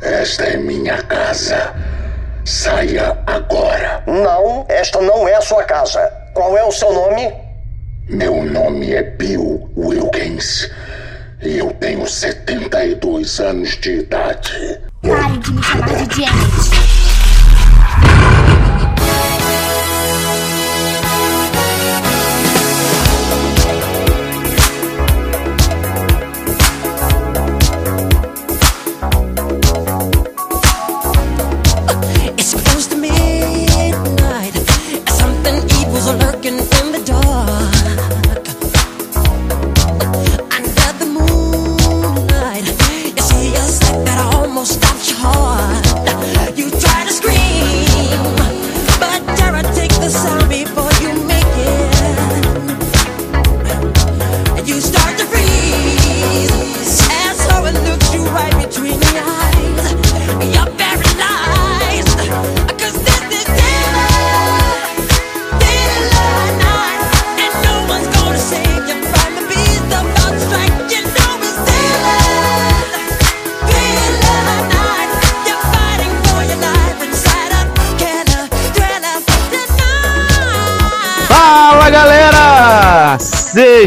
Esta é minha casa. Saia agora. Não, esta não é a sua casa. Qual é o seu nome? Meu nome é Bill Wilkins. E eu tenho 72 anos de idade. Pare de me chamar de Janet.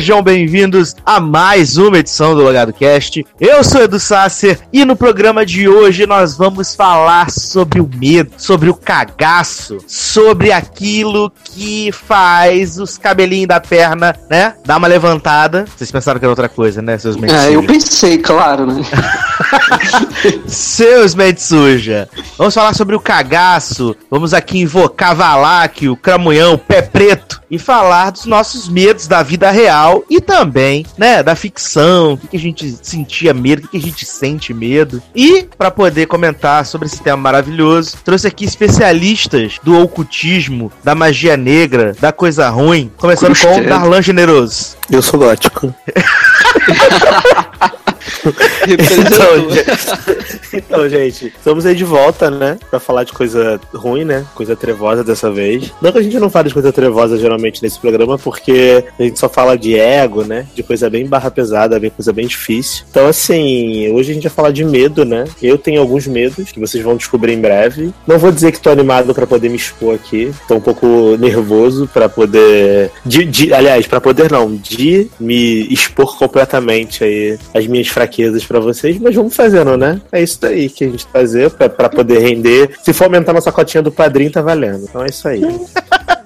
Sejam bem-vindos a mais uma edição do Logado Cast. Eu sou Edu Sasser e no programa de hoje nós vamos falar sobre o medo, sobre o cagaço, sobre aquilo que faz os cabelinhos da perna, né? Dar uma levantada. Vocês pensaram que era outra coisa, né, seus É, eu pensei, claro, né? Seus mente suja. Vamos falar sobre o cagaço. Vamos aqui invocar Valak, o Cramunhão, o Pé Preto. E falar dos nossos medos da vida real e também, né, da ficção. O que, que a gente sentia medo, o que, que a gente sente medo. E, para poder comentar sobre esse tema maravilhoso, trouxe aqui especialistas do ocultismo, da magia negra, da coisa ruim. Começando com Credo. Darlan Generoso. Eu sou gótico. Representou. gente- então, gente, estamos aí de volta, né? Pra falar de coisa ruim, né? Coisa trevosa dessa vez. Não que a gente não fale de coisa trevosa geralmente nesse programa, porque a gente só fala de ego, né? De coisa bem barra pesada, bem coisa bem difícil. Então, assim, hoje a gente vai falar de medo, né? Eu tenho alguns medos que vocês vão descobrir em breve. Não vou dizer que tô animado pra poder me expor aqui. Tô um pouco nervoso pra poder. De, de- aliás, pra poder não, de me expor completamente aí as minhas fraquezas pra vocês, mas vamos fazendo, né? É isso daí que a gente fazer pra poder render. Se for aumentar nossa cotinha do padrinho, tá valendo. Então é isso aí.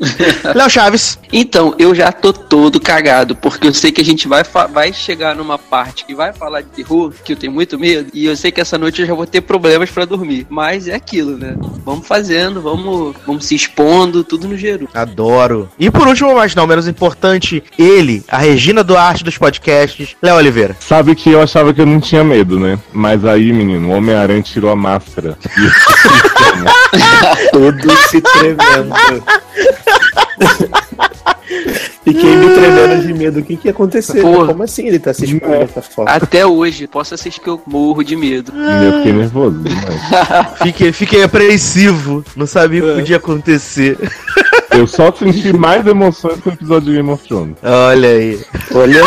Léo Chaves. Então, eu já tô todo cagado, porque eu sei que a gente vai, vai chegar numa parte que vai falar de terror, que eu tenho muito medo, e eu sei que essa noite eu já vou ter problemas pra dormir. Mas é aquilo, né? Vamos fazendo, vamos, vamos se expondo, tudo no geru. Adoro. E por último, mas não menos importante, ele, a Regina Duarte dos podcasts, Léo Oliveira. Sabe que eu achava que eu não tinha medo, né? Mas aí, menino, o Homem-Aranha tirou a máscara. E eu fiquei Tudo se tremendo. Fiquei me tremendo de medo. O que que ia acontecer? Porra. Como assim ele tá se expondo dessa forma? Até hoje, posso assistir que eu morro de medo. eu fiquei nervoso demais. Fiquei, fiquei apreensivo, não sabia o que podia acontecer. Eu só senti mais emoções com o episódio de Game of Thrones. Olha aí. Olha,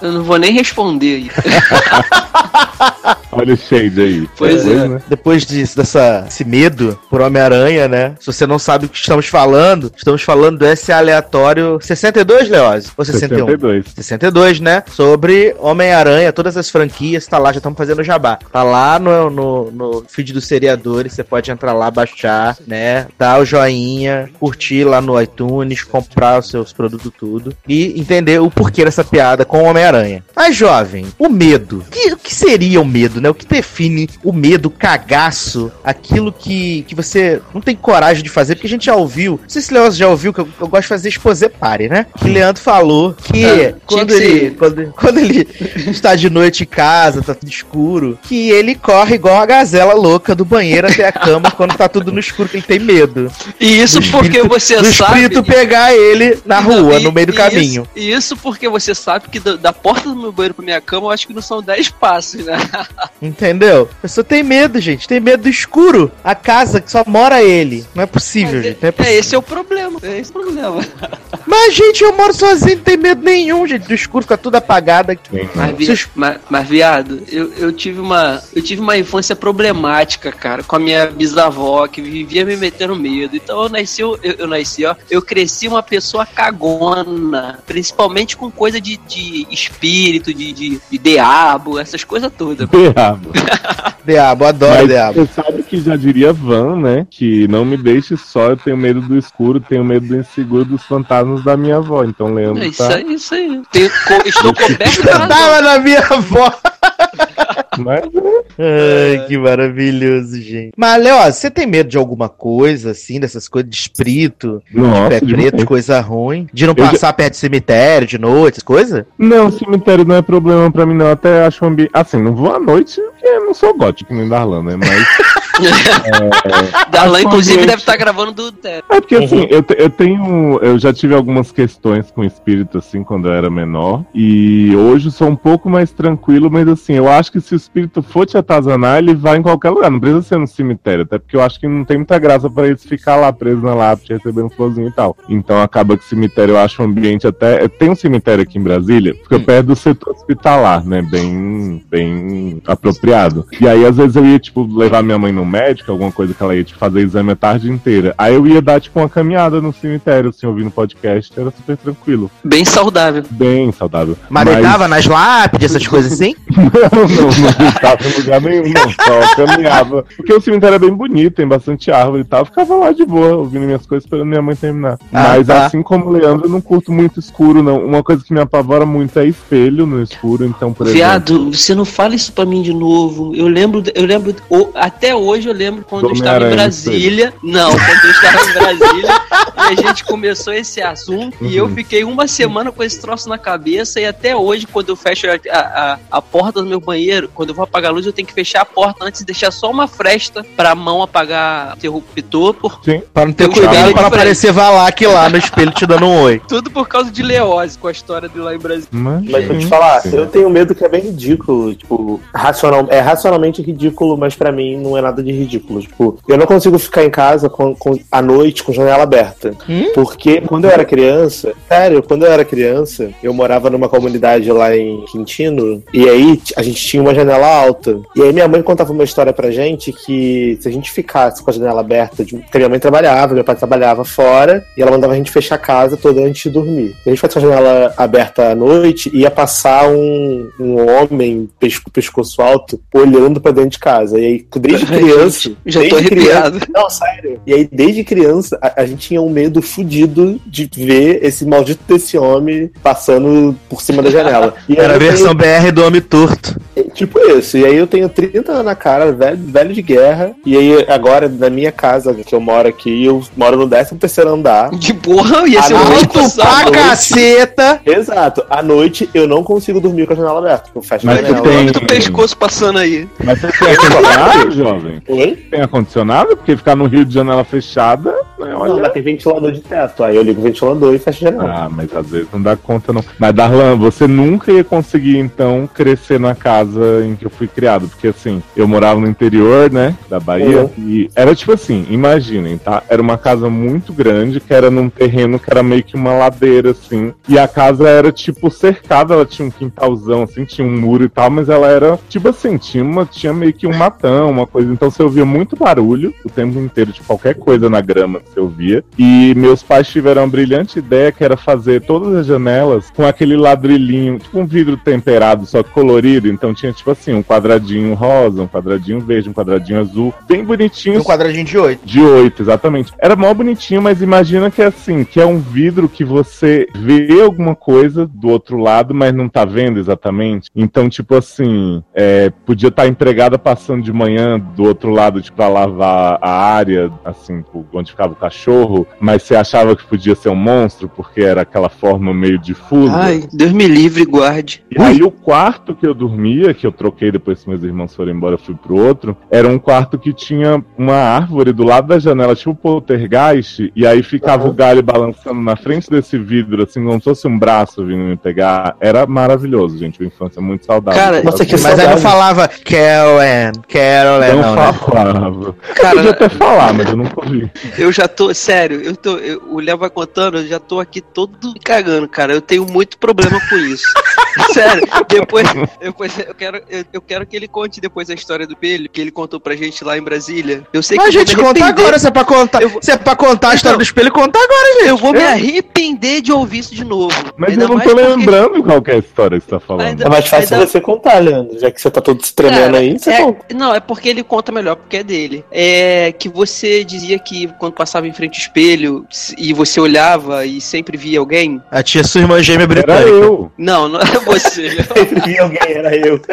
Eu não vou nem responder aí. Olha o shade aí. Pois é. né? Depois disso, dessa, esse medo por Homem-Aranha, né? Se você não sabe o que estamos falando, estamos falando do S aleatório 62, Leoz? Ou 61? 62. 62, né? Sobre Homem-Aranha, todas as franquias, tá lá, já estamos fazendo jabá. Tá lá no, no, no feed dos seriadores, você pode entrar lá, baixar, né? Dar o joinha, curtir lá no iTunes, comprar os seus produtos tudo e entender o porquê dessa piada com o Homem-Aranha. Mas, jovem, o medo. Que- O que seria o medo, né? O que define o medo, o cagaço, aquilo que, que você não tem coragem de fazer, porque a gente já ouviu, não sei se o Leandro já ouviu, que eu, eu gosto de fazer exposé pare, né? Que o Leandro falou que Ah, quando, que ele, quando, quando ele está de noite em casa, tá tudo escuro, que ele corre igual a gazela louca do banheiro até a cama quando tá tudo no escuro, que ele tem medo. E isso Do porque espírito- você do sabe. espírito pegar ele na rua, E- no meio do e caminho. Isso, e isso porque você sabe que da, da porta do meu banheiro pra minha cama, eu acho que não são 10 passos, né? Entendeu? A pessoa tem medo, gente. Tem medo do escuro. A casa que só mora ele. Não é possível, Mas gente. Não é, é, possível. esse é o problema. É esse o problema. Mas, gente, eu moro sozinho, não tem medo nenhum, gente. Do escuro fica tudo apagado aqui. Mas, vi- mas- mas, viado, eu, eu tive uma. Eu tive uma infância problemática, cara, com a minha bisavó, que vivia me metendo medo. Então eu nasci, eu, eu nasci, ó. Eu cresci uma pessoa cagona. Principalmente com coisa de, de espírito, de, de, de diabo, essas coisas todas. Diabo. Diabo, adoro Mas diabo. você sabe que já diria Van, né? Que não me deixe só, eu tenho medo do escuro, tenho medo do inseguro dos fantasmas da minha avó. Então Leandro É isso tá. aí, isso aí. Tenho estou coberto tava na minha avó. Mas, Ai, que maravilhoso, gente. Mas, Léo, você tem medo de alguma coisa, assim, dessas coisas de espírito, nossa, pé demais. preto, coisa ruim? De não Eu já- passar perto de cemitério de noite, essas coisas? Não, cemitério não é problema pra mim, não. Até acho um ambiente. Assim, não vou à noite, porque eu não sou gótico nem Darlan, né? Mas. Darlan, Acho inclusive, deve estar gravando do Tero. É porque assim, eu, te- eu tenho. Eu já tive algumas questões com espírito, assim, quando eu era menor. E hoje eu sou um pouco mais tranquilo, mas assim, eu acho que se o espírito for te atazanar, ele vai em qualquer lugar. Não precisa ser no cemitério, até porque eu acho que não tem muita graça pra eles ficar lá presos na lápide recebendo florzinho e tal. Então acaba que cemitério eu acho um ambiente até. Tem um cemitério aqui em Brasília, fica perto do setor hospitalar, né? Bem, bem apropriado. E aí, às vezes, eu ia, tipo, levar minha mãe no médico, alguma coisa que ela ia, tipo, fazer exame a tarde inteira. Aí eu ia dar, tipo, uma caminhada no cemitério, assim, ouvindo podcast, era super tranquilo. Bem saudável. Bem saudável. Mas, deitava nas lápides, essas coisas assim? Não, não, não deitava em lugar nenhum, não. Só caminhava. Porque o cemitério é bem bonito, tem bastante árvore e tal. Eu ficava lá de boa, ouvindo minhas coisas, esperando minha mãe terminar. Ah, Mas tá. assim como o Leandro, eu não curto muito escuro, não. Uma coisa que me apavora muito é espelho no escuro, então, por exemplo. Viado, você não fala isso pra mim de novo. Eu lembro, eu lembro, até hoje eu lembro quando Do eu estava em Brasília. Não, quando eu estava em Brasília e a gente começou esse assunto e eu Uhum. fiquei uma semana com esse troço na cabeça e até hoje, quando eu fecho a, a, a porta do meu banheiro, quando eu vou apagar a luz, eu tenho que fechar a porta antes de deixar só uma fresta pra mão apagar o interruptor, por Sim. Pra não ter Eu cuidado pra aparecer Valak lá no espelho te dando um oi. tudo por causa de Leose, com a história de lá em Brasília. Mas, Mas vou te falar, sim. eu tenho medo que é bem ridículo, tipo, racional, é racionalmente ridículo, mas pra mim não é nada de ridículo. Tipo, eu não consigo ficar em casa com, com- à noite com janela aberta. Porque quando eu era criança, sério, quando eu era criança, eu morava numa comunidade lá em Quintino, e aí a gente tinha uma janela alta. E aí minha mãe contava uma história pra gente que se a gente ficasse com a janela aberta, de- porque minha mãe trabalhava, meu pai trabalhava fora, e ela mandava a gente fechar a casa toda antes de dormir. Se a gente ficasse com a janela aberta à noite, ia passar um, um homem pesco, pescoço alto olhando pra dentro de casa. E aí, desde Ai, criança. já tô criança- arrepiado. não, sério. E aí, desde criança, a, a gente tinha um medo fudido de ver esse maldito desse homem passando por cima da janela. E Era a eu tenho- versão BR do Homem Torto. Tipo isso. E aí eu tenho 30 anos na cara, velho, velho de guerra. E aí agora, na minha casa, que eu moro aqui, eu moro no 13 terceiro andar. De porra, ia ser Alto pra caceta! Exato. À noite eu não consigo dormir com a janela aberta. Eu fecho a Mas Olha tu o janela. tem- nome do pescoço passando aí. Mas você tem ar-condicionado, jovem? Oi? Tem ar-condicionado? Porque ficar no Rio de janela fechada, né? Não, Olha. mas tem ventilador de teto. Aí eu ligo o ventilador e fecho a janela. Ah, mas às vezes não dá conta, não. Mas, Darlan, você nunca ia conseguir, então, crescer na casa em que eu fui criado. Porque, assim, eu morava no interior, né, da Bahia. Uhum. E era tipo assim, imaginem, tá? Era uma casa muito grande, que era num terreno que era meio que uma ladeira, assim. E a casa era, tipo, cercada, ela tinha um quintalzão, assim, tinha um muro e tal, mas ela era, tipo assim, tinha, uma, tinha meio que um matão, uma coisa. Então você ouvia muito barulho o tempo inteiro, de qualquer coisa na grama que você ouvia. E meus pais tiveram a brilhante ideia que era fazer todas as janelas com aquele ladrilhinho, tipo um vidro temperado, só que colorido. Então tinha, tipo assim, um quadradinho rosa, um quadradinho verde, um quadradinho azul, bem bonitinho. Um quadradinho de oito. De 8, exatamente. Era mó bonitinho, mas imagina que é assim, que é um vidro que você vê alguma coisa do outro lado, mas não tá vendo exatamente. Então, tipo assim, é, podia estar a empregada passando de manhã do outro lado, tipo, pra lavar a área, assim, onde ficava o cachorro, mas você achava que podia ser um monstro, porque era aquela forma meio difusa. Ai, Deus me livre e guarde. E aí o quarto que eu dormia, que eu troquei depois que meus irmãos foram embora, eu fui pro outro, era um quarto que tinha uma árvore do lado da janela, tipo poltergeist, e aí ficava o galho balançando na frente desse vidro, assim, como se fosse um braço vindo me pegar. Era maravilhoso, gente, uma infância muito saudável. Cara, Nossa, que Mas aí não falava Carol Ann, Carol Ann, não, não, né? Falava. Cara, Podia até falar, mas eu nunca ouvi. Eu já tô, sério, eu tô, eu- o Léo vai contando, eu já tô aqui todo cagando, cara. Eu tenho muito problema com isso. sério, depois, depois eu, quero, eu, eu quero que ele conte depois a história do espelho, que ele contou pra gente lá em Brasília. Eu sei Mas a que eu gente conta agora, se é pra contar. Eu vou- Se é pra contar a história Então, do espelho, conta agora, gente. Eu vou me arrepender de ouvir isso de novo. Mas Ainda eu não tô porque- lembrando qual que é a história que você tá falando. Ainda- É mais fácil Ainda- você contar, Leandro. Já que você tá todo se tremendo Cara, aí, você é- conta. Não, é porque ele conta melhor, porque é dele. É que você dizia que quando passava em frente ao espelho e você olhava e sempre via alguém. A tia sua irmã gêmea Era britânica. eu. Não, não é você. E alguém era eu.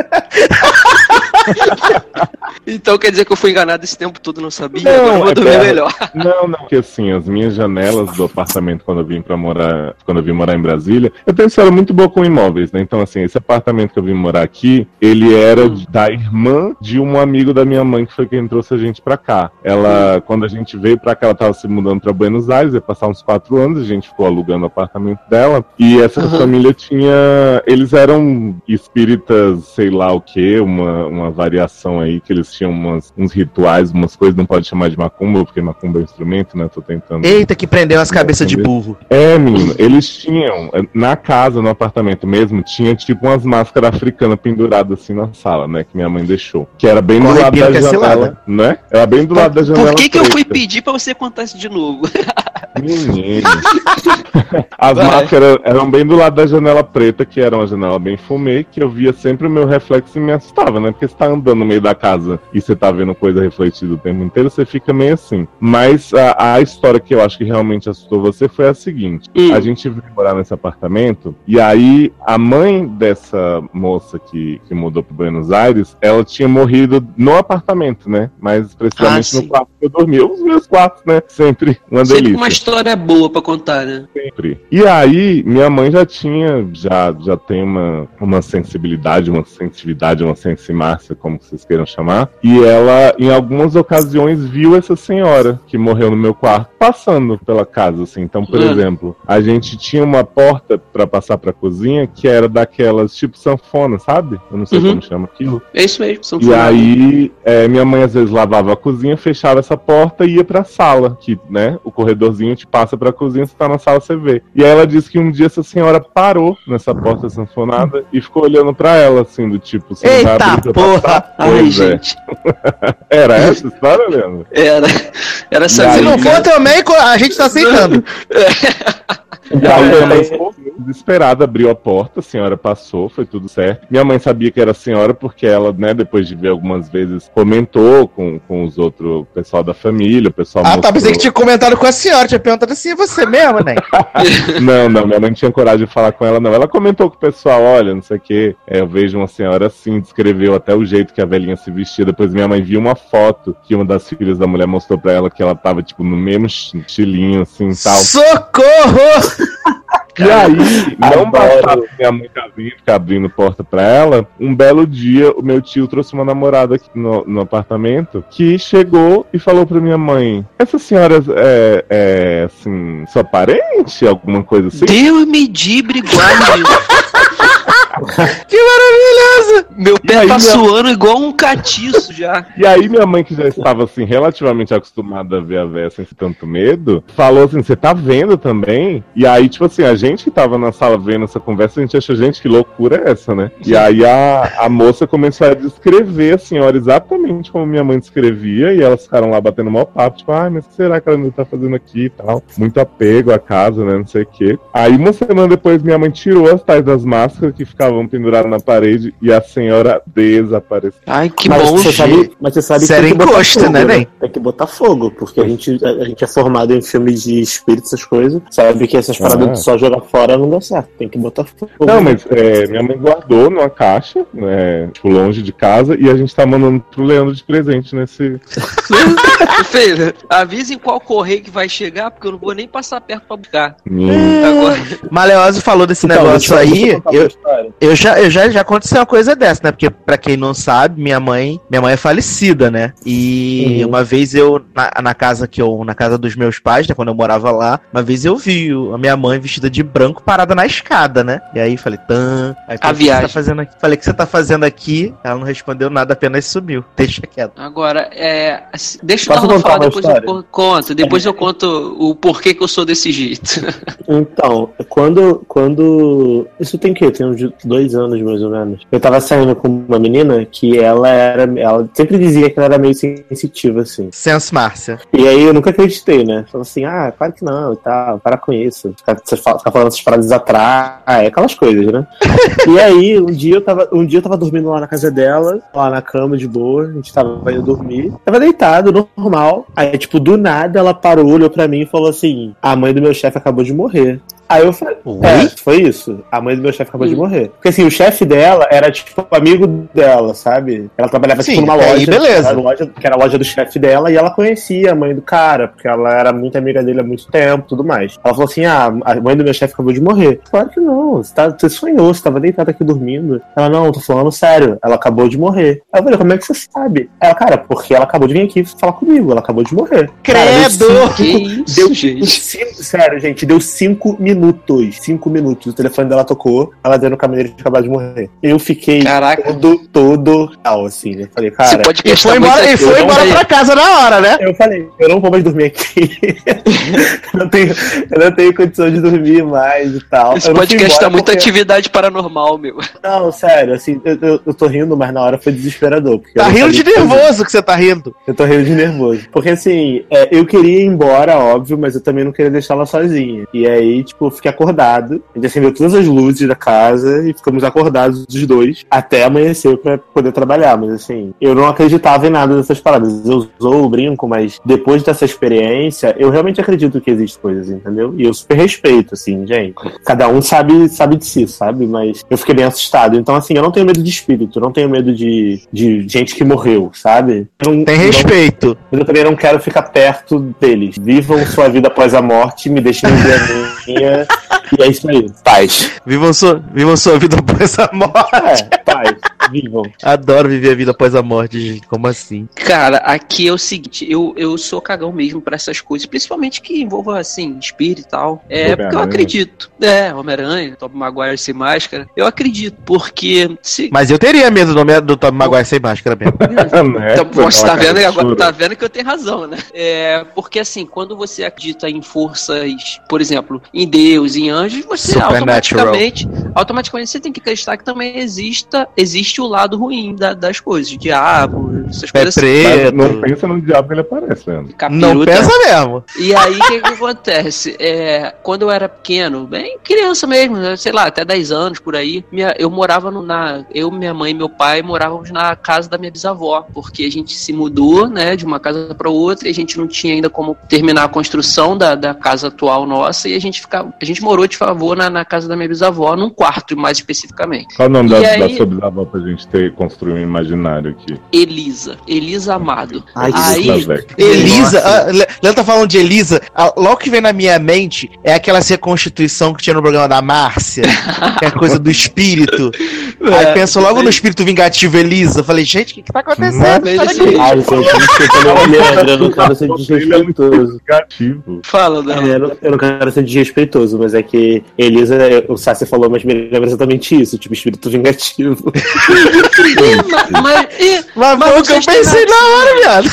então quer dizer que eu fui enganado esse tempo todo, não sabia? Não, Agora eu vou é dormir pera- melhor. Não, não, porque assim, as minhas janelas do apartamento quando eu vim para morar, quando eu vim morar em Brasília, eu tenho uma história muito boa com imóveis, né? Então assim, esse apartamento que eu vim morar aqui, ele era Hum. da irmã de um amigo da minha mãe que foi quem trouxe a gente pra cá. Ela, quando a gente veio pra cá, ela tava se mudando pra Buenos Aires, ia passar uns quatro anos, a gente ficou alugando o apartamento dela, e essa Uhum. família tinha, eles eram espíritas, sei lá o que, uma, uma variação aí, que eles tinham umas, uns rituais, umas coisas, não pode chamar de macumba, porque macumba é instrumento, né? Tô tentando. Eita, que prendeu as cabeças de burro. É, menino, eles tinham, na casa, no apartamento mesmo, tinha tipo umas máscaras africanas penduradas assim na sala, né? Que minha mãe deixou. Que era bem Corre do lado da janela, né? Era bem do lado da janela. Por que, que eu fui pedir pra você contar isso de novo? Menino. As Vai. máscaras eram bem do lado da janela preta, que era uma janela bem fumê, que eu via sempre o meu reflexo e me assustava, né? Porque você tá andando no meio da casa e você tá vendo coisa refletida o tempo inteiro, você fica meio assim. Mas a, a história que eu acho que realmente assustou você foi a seguinte: Hum. a gente veio morar nesse apartamento, e aí a mãe dessa moça que, que mudou para Buenos Aires, ela tinha morrido no apartamento, né? Mais precisamente Ah, no quarto que eu dormia. Os meus quartos, né? Sempre uma Sempre delícia uma história boa pra contar, né? sempre. E aí, minha mãe já tinha, já, já tem uma, uma sensibilidade, uma sensitividade, uma sensimácia, como vocês queiram chamar. E ela, em algumas ocasiões, viu essa senhora que morreu no meu quarto passando pela casa, assim. Então, por Hum. exemplo, a gente tinha uma porta pra passar pra cozinha que era daquelas tipo sanfona, sabe? Eu não sei Uhum. como chama aquilo. É isso mesmo. São E aí, é, minha mãe às vezes lavava a cozinha, fechava essa porta e ia pra sala, que, né, o corredorzinho te passa pra cozinha, você tá na sala, você vê. E aí ela disse que um dia essa senhora parou nessa porta sanfonada e ficou olhando pra ela, assim, do tipo, você não vai Eita abrir pra porra! passar? Ai, é. gente. Era essa a história, Leandro? Era. Era essa aí, Se não for também, a gente tá aceitando. E aí minha mãe ficou desesperada, abriu a porta, a senhora passou, foi tudo certo. Minha mãe sabia que era a senhora porque ela, né, depois de ver algumas vezes, comentou com, com os outros, o pessoal da família, o pessoal Ah, tá, mostrou- pensei que tinha comentado com a senhora, tinha perguntado assim, é você mesmo, né? Não, não, minha mãe não tinha coragem de falar com ela, não. Ela comentou com o pessoal, olha, não sei o que, eu vejo uma senhora assim, descreveu até o jeito que a velhinha se vestia. Depois minha mãe viu uma foto que uma das filhas da mulher mostrou pra ela que ela tava, tipo, no mesmo estilinho, assim, tal. Socorro! E aí, não bastava minha mãe tá vindo, ficar abrindo porta pra ela, um belo dia o meu tio trouxe uma namorada aqui no, no apartamento que chegou e falou pra minha mãe: Essa senhora é, é assim, sua parente? Alguma coisa assim? Deus me dibre guarde. Que maravilhosa! Meu pé tá minha- suando igual um catiço já. E aí minha mãe, que já estava assim, relativamente acostumada a ver a véia sem tanto medo, falou assim, você tá vendo também? E aí, tipo assim, a gente que tava na sala vendo essa conversa, a gente achou, gente, que loucura é essa, né? E aí a, a moça começou a descrever a senhora exatamente como minha mãe descrevia, e elas ficaram lá batendo mal papo, tipo, ai, mas o que será que ela ainda tá fazendo aqui e tal? Muito apego à casa, né? Não sei o quê. Aí uma semana depois minha mãe tirou as tais das máscaras que ficavam penduradas na parede e a senhora desapareceu. Ai, que mas, bom, você gente. sabe, mas você sabe que Sério tem que botar encosto, fogo, né, Ney? Tem que botar fogo, porque a gente, a, a gente é formado em filmes de espírito, essas coisas. Sabe que essas paradas Ah. de só jogar fora não dá certo. Tem que botar fogo. Não, mas é, minha mãe guardou numa caixa, né, tipo, longe de casa, e a gente tá mandando pro Leandro de presente nesse. Filha, avisa em qual correio que vai chegar, porque eu não vou nem passar perto pra buscar. Hum. Agora, Maleose falou desse Então, negócio aí. eu Eu, já, eu já, já aconteceu uma coisa dessa, né? Porque, pra quem não sabe, minha mãe, minha mãe é falecida, né? E Uhum. uma vez eu, na, na casa que eu, na casa dos meus pais, né? Quando eu morava lá, uma vez eu vi a minha mãe vestida de branco parada na escada, né? E aí falei, tan. Aí, A falei, o que você viagem. tá fazendo aqui? Falei, o que você tá fazendo aqui? Ela não respondeu nada, apenas sumiu. Deixa quieto. Agora, é. assim, Deixa Posso o Darlan contar falar, depois eu história? conto. Depois eu conto o porquê que eu sou desse jeito. Então, quando, quando. Isso tem que Tem uns dois anos mais ou menos. Eu tava saindo com uma menina que ela era. Ela sempre dizia que ela era meio sensitiva, assim. Sense Márcia. E aí eu nunca acreditei, né? Falei assim, ah, claro que não, e tal, para com isso. Ficar, você ficar falando essas frases atrás, aquelas coisas, né? e aí, um dia eu tava, um dia eu tava dormindo lá na casa dela, lá na cama de boa, a gente tava indo dormir. Tava deitado, normal. Aí, tipo, do nada ela parou, olhou pra mim e falou assim: a mãe do meu chefe acabou de morrer. Aí eu falei, é, foi isso. A mãe do meu chefe acabou de Hum. morrer. Porque assim, o chefe dela era tipo amigo dela, sabe? Ela trabalhava Sim, tipo numa aí loja, beleza. que era a loja, que era a loja do chefe dela, e ela conhecia a mãe do cara, porque ela era muito amiga dele há muito tempo tudo mais. Ela falou assim: ah, a mãe do meu chefe acabou de morrer. Claro que não, você, tá, você sonhou, você tava deitado aqui dormindo. Ela, não, tô falando sério, ela acabou de morrer. Aí eu falei, como é que você sabe? Ela, cara, porque ela acabou de vir aqui falar comigo, ela acabou de morrer. Cara, deu Credo! que isso, Deu gente. cinco- sério, gente, deu cinco minutos. Cinco minutos. O telefone dela tocou, ela dizendo que a menina tinha acabado de morrer. Eu fiquei Caraca. todo, todo tal, assim. Eu falei, Esse cara. podcast E foi embora, e foi embora pra casa na hora, né? Eu falei, eu não vou mais dormir aqui. eu, não tenho, eu não tenho condição de dormir mais e tal. Esse podcast tá muita porque- atividade paranormal, meu. Não, sério, assim, eu, eu, eu tô rindo, mas na hora foi desesperador. Tá rindo de fazer. nervoso que você tá rindo. Eu tô rindo de nervoso. Porque assim, é, eu queria ir embora, óbvio, mas eu também não queria deixar ela sozinha. E aí, tipo, eu fiquei acordado. A gente acendeu todas as luzes da casa e ficamos acordados os dois até amanhecer pra poder trabalhar. Mas assim, eu não acreditava em nada dessas paradas. Eu zoo, eu brinco, mas depois dessa experiência, eu realmente acredito que existem coisas, entendeu? E eu super respeito, assim, gente. Cada um sabe, sabe de si, sabe? Mas eu fiquei bem assustado. Então, assim, eu não tenho medo de espírito, não tenho medo de, de gente que morreu, sabe? Não- Tem não- respeito. mas eu também não quero ficar perto deles. Vivam sua vida após a morte, me deixem viver a minha. E é isso aí. Paz. Vivam sua, vivam sua vida após a morte. É, paz. Vivam. Adoro viver a vida após a morte, gente. Como assim? Cara, aqui é o seguinte, eu, eu sou cagão mesmo pra essas coisas, principalmente que envolvam, assim, espírito e tal. É, porque eu acredito. É, Homem-Aranha, Tom Maguire sem máscara. Eu acredito, porque se... Mas eu teria medo do, do Tom Maguire sem máscara mesmo. né? Então, tá vendo, agora, tá vendo que eu tenho razão, né? É, porque assim, quando você acredita em forças, por exemplo, em Deus, em anjos, você automaticamente, automaticamente você tem que acreditar que também exista, existe o lado ruim da- das coisas, o diabo, essas Pé coisas assim. não pensa no diabo que ele aparece, Leandro. Não pensa mesmo. E aí, o que, que acontece? É, quando eu era pequeno, bem criança mesmo, né, sei lá, até 10 anos por aí, minha- eu morava no- na. Eu, minha mãe e meu pai morávamos na casa da minha bisavó, porque a gente se mudou, né, de uma casa para outra e a gente não tinha ainda como terminar a construção da, da casa atual nossa e a gente ficava. A gente morou de favor na, na casa da minha bisavó, num quarto mais especificamente. Qual o nome da, aí- da sua bisavó pra gente ter, construir um imaginário aqui? Elisa. Elisa Amado. Ai, que aí. Elisa ah, Le- Leandro tá falando de Elisa. ah, logo que vem na minha mente é aquela reconstituição que tinha no programa da Márcia, que é a coisa do espírito. Aí É, penso logo no espírito vingativo Elisa. Falei, gente, o que, que tá acontecendo? Daqui. Ai, gente, desculpa, não, Leandro, eu não quero ser é desrespeitoso. Fala. É, eu, não, quero ser desrespeitotoso, mas é que Elisa, o Sassi falou, mas me lembra exatamente isso, tipo, espírito vingativo. mas, mas, e- Mas, Mas foi o que eu pensei na hora, viado.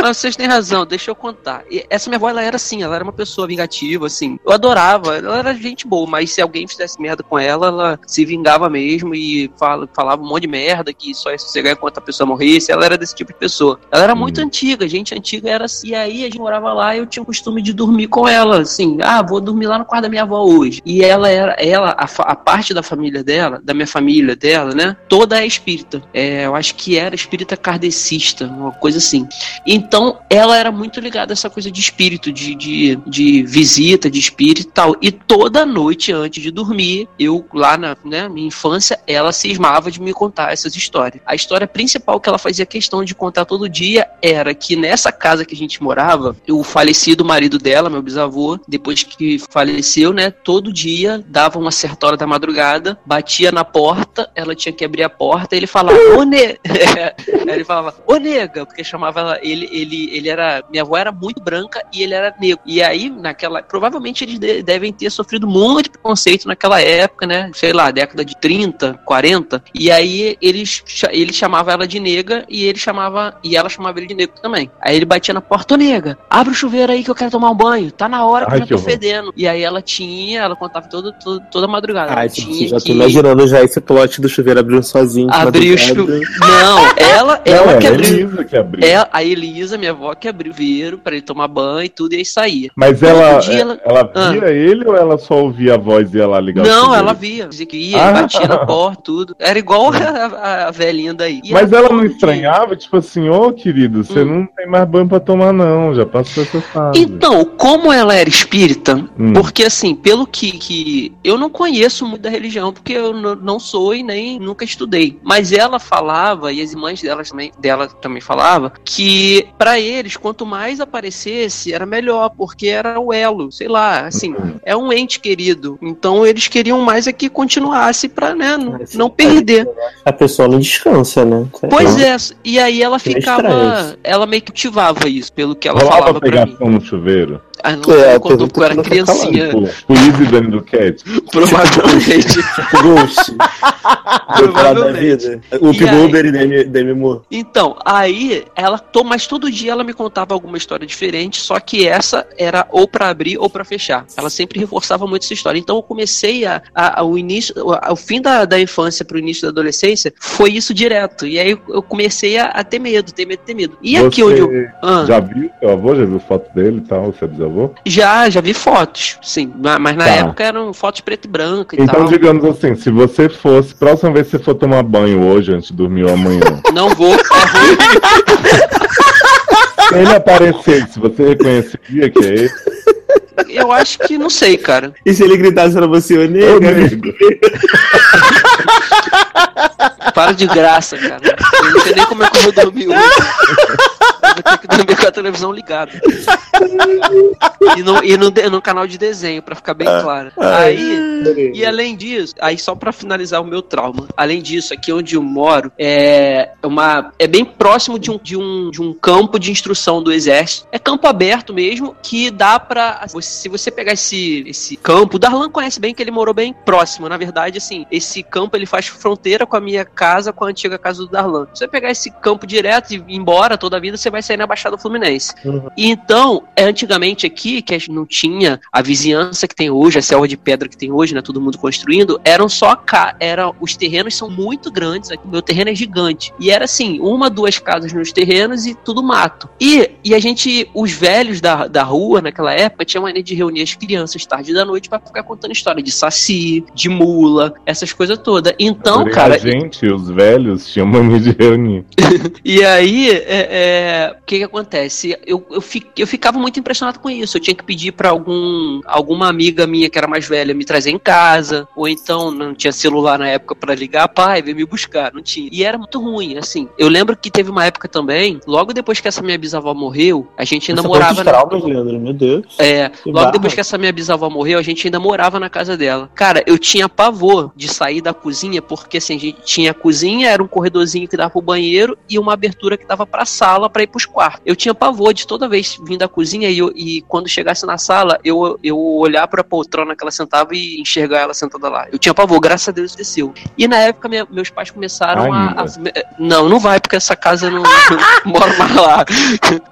Mas vocês têm razão, deixa eu contar. E essa minha avó, ela era assim, ela era uma pessoa vingativa, assim. Eu adorava, ela era gente boa, mas se alguém fizesse merda com ela, ela se vingava mesmo e fala, falava um monte de merda que só ia sossegar enquanto a pessoa morresse. Ela era desse tipo de pessoa. Ela era muito antiga, gente antiga era assim. E aí a gente morava lá e eu tinha o costume de dormir com ela, assim. Ah, vou dormir lá no quarto da minha avó hoje. E ela era, ela, a, a parte da família dela, da minha família dela, né? Toda é espírita. É, eu acho que era espírita kardecista, uma coisa assim. Então, ela era muito ligada a essa coisa de espírito, de, de, de visita, de espírito e tal. E toda noite antes de dormir, eu lá na né, minha infância, ela cismava de me contar essas histórias. A história principal que ela fazia questão de contar todo dia era que nessa casa que a gente morava, o falecido marido dela, meu bisavô, depois que faleceu, né, todo dia dava uma certa hora da madrugada, batia na porta, ela tinha que abrir a porta, e ele falava, ô ne... ele falava, ô nega, porque chamava ela, ele, ele, ele era, minha avó era muito branca e ele era negro. E aí, naquela, provavelmente eles de- devem ter sofrido muito preconceito naquela época, né, sei lá, década de 30, 40, e aí eles, ele chamava ela de nega e ele chamava, e ela chamava ele de negro também. Aí ele batia na porta, ô nega, abre o chuveiro aí que eu quero tomar um banho, tá na hora que Ai, eu já tô fedendo. E aí ela tinha, ela contava todo, todo- toda madrugada. ela Ai, tinha já tô que- imaginando já esse plot do chuveiro abrindo sozinho. de Abrir o chuveiro. Não, ela, Não, ela era que a abriu. Que abriu. É, a Elisa, minha avó, que abriu o chuveiro pra ele tomar banho e tudo, e aí saía. Mas ela, ela- ela Ah. via ele ou ela só ouvia a voz e ia lá ligar Não, ela via. Dizia que ia, Ah. batia na porta, tudo. Era igual a, a- velhinha daí. E Mas ela não dia- estranhava, tipo assim, ô querido, você Hum. não tem mais banho pra tomar, não. Já passou essa fase. Então, como ela era espírita, Hum. porque assim, pelo que, que eu não conheço muito da religião, porque eu não sou e nem nunca estudei. Mas ela falava, e as irmãs delas também, dela também falava, que pra eles, quanto mais aparecesse, era melhor, porque era o elo, sei lá, assim, é um ente querido. Então eles queriam mais é que continuasse pra, né, não, Mas, não perder. A pessoa não descansa, né? Pois é, e aí ela ficava, ela meio que ativava isso, pelo que ela Rolava falava pra mim. no chuveiro. Ah, não, É, porque eu era tá criancinha. O Easy Dani do Cat. Provavelmente. Ghost. Do outro lado da Provavelmente. vida. O E? Uber e Demi, Moore. Então, aí ela to, mas todo dia ela me contava alguma história diferente, só que essa era ou pra abrir ou pra fechar. Ela sempre reforçava muito essa história. Então eu comecei a, a- o início, o fim da, da infância pro início da adolescência foi isso direto. E aí eu- comecei a, a ter medo, ter medo, ter medo. E aqui Você onde eu Ah. Já viu seu avô? Já viu foto dele e tal, seu bisavô? já já vi fotos, sim, ma- mas na Tá. época eram fotos preto e branco e Então, tal. digamos assim, se você fosse, próxima vez que você for tomar banho hoje, antes de dormir ou amanhã, Não vou, é ruim. se ele aparecesse, você reconheceria que é ele? eu acho que não sei, cara. E se ele gritasse pra você, ô digo. Para de graça, cara. Eu não sei nem como é que eu vou dormir hoje. Eu vou ter que dormir com a televisão ligada. E no, e no, no canal de desenho, pra ficar bem claro. Aí, e além disso, aí só pra finalizar o meu trauma, além disso, aqui onde eu moro é uma é bem próximo de um, de um, de um campo de instrução do exército. É campo aberto mesmo, que dá pra. Se você pegar esse, esse campo, o Darlan conhece bem que ele morou bem próximo. Na verdade, assim, esse campo ele faz fronteira com a minha casa, com a antiga casa do Darlan. Se você pegar esse campo direto e ir embora toda a vida, você vai sair na Baixada Fluminense. E então, é, antigamente aqui, que a gente não tinha a vizinhança que tem hoje, a selva de pedra que tem hoje, né? Todo mundo construindo, eram só ca... era Os terrenos são muito grandes, aqui, o meu terreno é gigante. E era assim, uma, duas casas nos terrenos e tudo mato. E, e a gente, os velhos da, da rua naquela época, tinha mania de reunir as crianças tarde da noite pra ficar contando história de saci, de mula, essas coisas todas. Então, Porém, cara, A gente, os velhos, tinham mania de reunir. e aí, é, é, o que que acontece? Eu, eu, fi- eu ficava muito impressionado com isso. Eu tinha que pedir pra algum, alguma amiga minha que era mais velha me trazer em casa, ou então não tinha celular na época pra ligar, pai, vem me buscar, não tinha. E era muito ruim, assim. Eu lembro que teve uma época também, logo depois que essa minha bisavó morreu, a gente ainda Nossa, morava quantos na, traumas, Leandro, meu Deus. é, Que logo barra. depois que essa minha bisavó morreu, a gente ainda morava na casa dela. Cara, eu tinha pavor de sair da cozinha, porque assim, a gente tinha cozinha, era um corredorzinho que dava pro banheiro e uma abertura que dava pra sala pra ir pros quartos. Eu tinha pavor de toda vez vir da cozinha e, eu- e quando chegasse na sala, eu, eu olhar pra poltrona que ela sentava e enxergar ela sentada lá. Eu tinha pavor, graças a Deus desceu. E na época minha- meus pais começaram a, a- Não, não vai, porque essa casa eu não, não moro mais lá.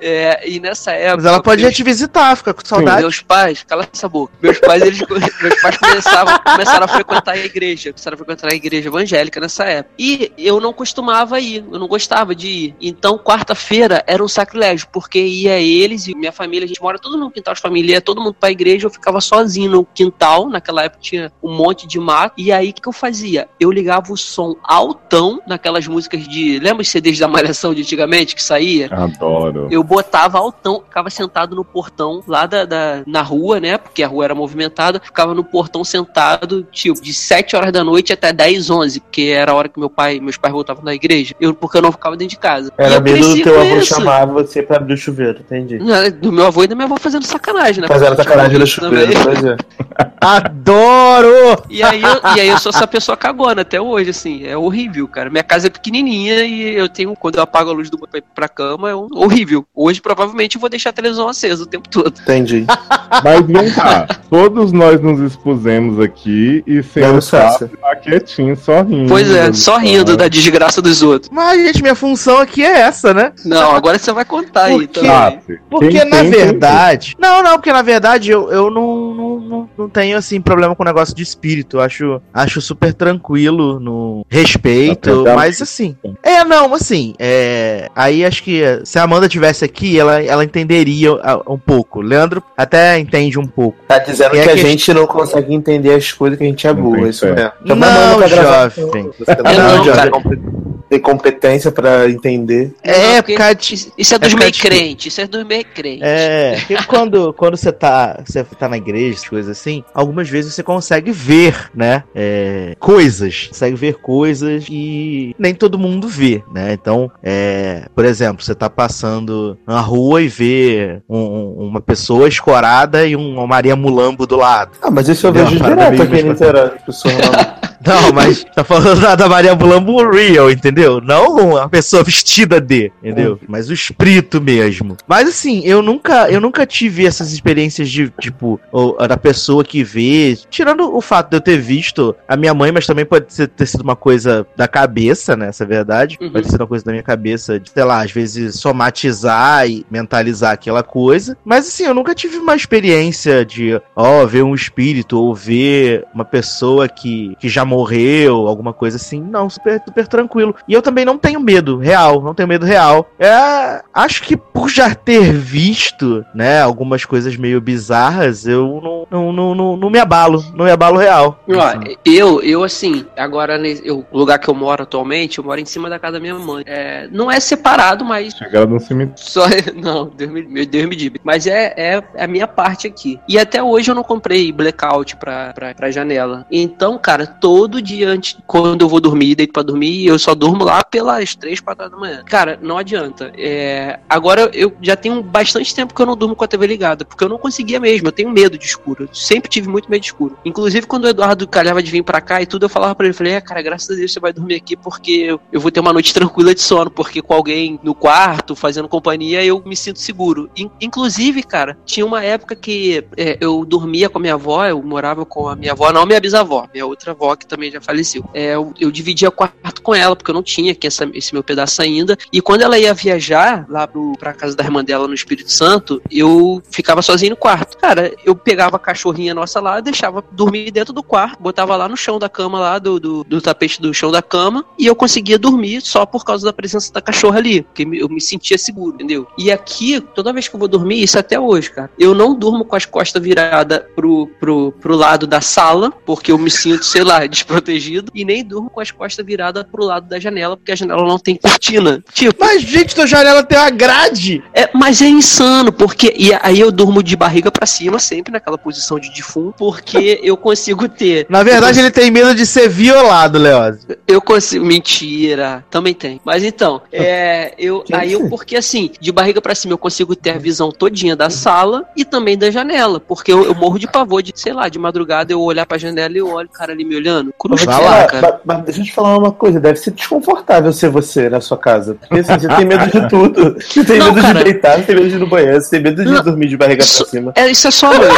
É, e nessa época. Mas ela pode ir meus- te visitar, fica com saudade. meus pais, cala essa boca. Meus pais, eles, meus pais começavam, começaram a frequentar a igreja, começaram a frequentar a igreja evangélica nessa época. E eu não costumava ir, eu não gostava de ir. Então, quarta-feira era um sacrilégio, porque ia eles e minha família, a gente mora todo no quintal de família, ia todo mundo pra igreja, eu ficava sozinho no quintal, naquela época tinha um monte de mato, e aí o que, que eu fazia? Eu ligava o som altão naquelas músicas de. Lembra os CDs da Malhação de antigamente que saía? Adoro. Eu botava altão, ficava sentado no portão lá da, da- na rua, né? Porque a rua era movimentada, ficava no portão sentado, tipo, de 7 horas da noite até 10, 11, porque era a hora que meu pai, meus pais voltavam da igreja. Eu, porque eu não ficava dentro de casa. Era medo do teu avô isso. chamar você pra abrir o chuveiro, entendi. Não, Do meu avô e da minha avó fazendo sacanagem, né? Fazendo sacanagem no chuveiro, pois é. Adoro! E aí, eu, e aí eu sou essa pessoa cagona até hoje, assim. É horrível, cara. Minha casa é pequenininha e eu tenho, quando eu apago a luz do pra ir pra cama, é um- horrível. Hoje, provavelmente, eu vou deixar a televisão acesa o tempo todo. Entendi. Mas vem cá, todos nós nos expusemos aqui e sem Dando o tá quietinho, só rindo. Pois é, só rindo da desgraça dos outros. Mas, gente, minha função aqui é essa, né? Não, agora você vai contar aí também. Sabe? Porque Quem na tem, tem. verdade. Não, não, porque na verdade eu, eu não, não, não, não tenho assim problema com o negócio de espírito. Acho, acho super tranquilo no respeito. Mas assim. É, não, assim. É, aí acho que eh, se a Amanda tivesse aqui, ela, ela entenderia um pouco. Leandro até entende um pouco. Tá dizendo É que a que- gente não consegue entender as coisas que a gente é burro, tem isso mesmo. Não, tá jovem. Eu não, compet- Tem competência pra entender. É, Não, por causa de- Isso é dos é meio crentes, isso é dos meio crentes. É, porque quando, quando você tá, você tá na igreja, essas coisas assim, algumas vezes você consegue ver, né, é, coisas, consegue ver coisas e nem todo mundo vê, né, então, é, por exemplo, você tá passando na rua e vê um- uma pessoa escorada e um, uma Maria Mulambo do lado. Ah, mas isso eu vejo direto aqui em Niterói. Pessoas lá. Não, mas tá falando da, da Maria Mulambo real, entendeu? Não a pessoa vestida de, entendeu? Mas o espírito mesmo. Mas assim, eu nunca, eu nunca tive essas experiências de, tipo, ou, da pessoa que vê. Tirando o fato de eu ter visto a minha mãe, mas também pode ser- ter sido uma coisa da cabeça, né? Essa é a verdade. Uhum. Pode ser uma coisa da minha cabeça, de, sei lá, às vezes somatizar e mentalizar aquela coisa. Mas assim, eu nunca tive uma experiência de, ó, ver um espírito ou ver uma pessoa que, que já morreu, alguma coisa assim. Não, super, super tranquilo. E eu também não tenho medo real, não tenho medo real. É, acho que por já ter visto, né, algumas coisas meio bizarras, eu não, não, não, não, não me abalo, não me abalo real. Ó, Assim. eu, eu assim, agora nesse- eu- o lugar que eu moro atualmente, eu moro em cima da casa da minha mãe. É, não é separado, mas Chegaram no cemitério. só não, Deus me, meu Deus me diga. Mas é, é a minha parte aqui. E até hoje eu não comprei blackout pra, pra, pra janela. Então, cara, todo dia antes, quando eu vou dormir, deito pra dormir, eu só durmo lá pelas 3, 4 horas da manhã. Cara, não adianta. É, agora eu já tenho bastante tempo que eu não durmo com a TV ligada, porque eu não conseguia mesmo. Eu tenho medo de escuro. Eu sempre tive muito medo de escuro. Inclusive, quando o Eduardo calhava de vir pra cá e tudo, eu falava pra ele, falei, é, cara, graças a Deus você vai dormir aqui porque eu, vou ter uma noite tranquila de sono, porque com alguém no quarto, fazendo companhia, eu me sinto seguro. In- inclusive, cara, tinha uma época que é, eu dormia com a minha avó, eu morava com a minha avó, não minha bisavó, minha outra avó que também já faleceu. É, eu, eu dividia quarto com ela, porque eu não tinha aqui essa- esse meu pedaço ainda. E quando ela ia viajar lá pro, pra casa da irmã dela no Espírito Santo, eu ficava sozinho no quarto. Cara, eu pegava a cachorrinha nossa lá, deixava dormir dentro do quarto, botava lá no chão da cama, lá do, do, do tapete do chão da cama, e eu conseguia dormir só por causa da presença da cachorra ali, porque eu me sentia seguro, entendeu? E aqui, toda vez que eu vou dormir, isso até hoje, cara, eu não durmo com as costas viradas pro, pro, pro lado da sala, porque eu me sinto, sei lá, desprotegido, e nem durmo com as costas viradas pro lado da janela, porque a janela não tem cortina. Tipo, Mas, gente, tua janela tem uma grade! é, mas é insano, porque. E aí eu durmo de barriga pra cima, sempre naquela posição de defunto, porque eu consigo ter. Na verdade, ele tem medo de ser violado, Leoz. Eu consigo. Mentira, também tem. Mas então, é. Eu, Que aí eu, porque assim, de barriga pra cima eu consigo ter a visão todinha da sala e também da janela. Porque eu, eu morro de pavor de, sei lá, de madrugada eu olhar pra janela e eu olho o cara ali me olhando. Cruz Vai credo, lá, cara. Mas, mas deixa eu te falar uma coisa, deve ser desconfortável ser você na sua casa. Porque assim, você tem medo de tudo. Você tem Não, medo cara. de deitar, você tem medo de ir no banheiro, você tem medo de Não. dormir de barriga Isso- pra cima. É, isso é só a noite.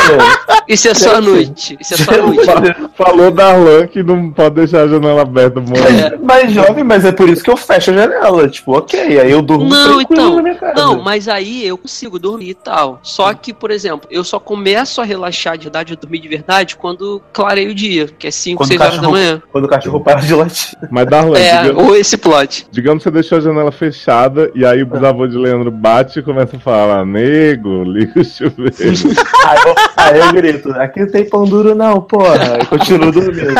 Isso é só a noite. Isso é só a noite. Falou Darlan que não pode deixar a janela aberta, mano. É. Mas jovem, mas é por isso que eu fecho a janela. Tipo, ok, aí eu durmo Não, tranquilo então. na minha casa. Não, mas aí eu consigo dormir e tal. Só que, por exemplo, eu só começo a relaxar de verdade, a dormir de verdade, quando clareia o dia, que é 5, Quando 6 o horas horas da manhã. Quando o cachorro para de latir. Mas Darlan, É, digamos, ou esse plot. digamos que você deixou a janela fechada e aí o bisavô de Leandro bate e começa a falar: Nego, liga o chuveiro. Aí eu, aí eu grito, aqui não tem pão duro não, porra. E continuo dormindo.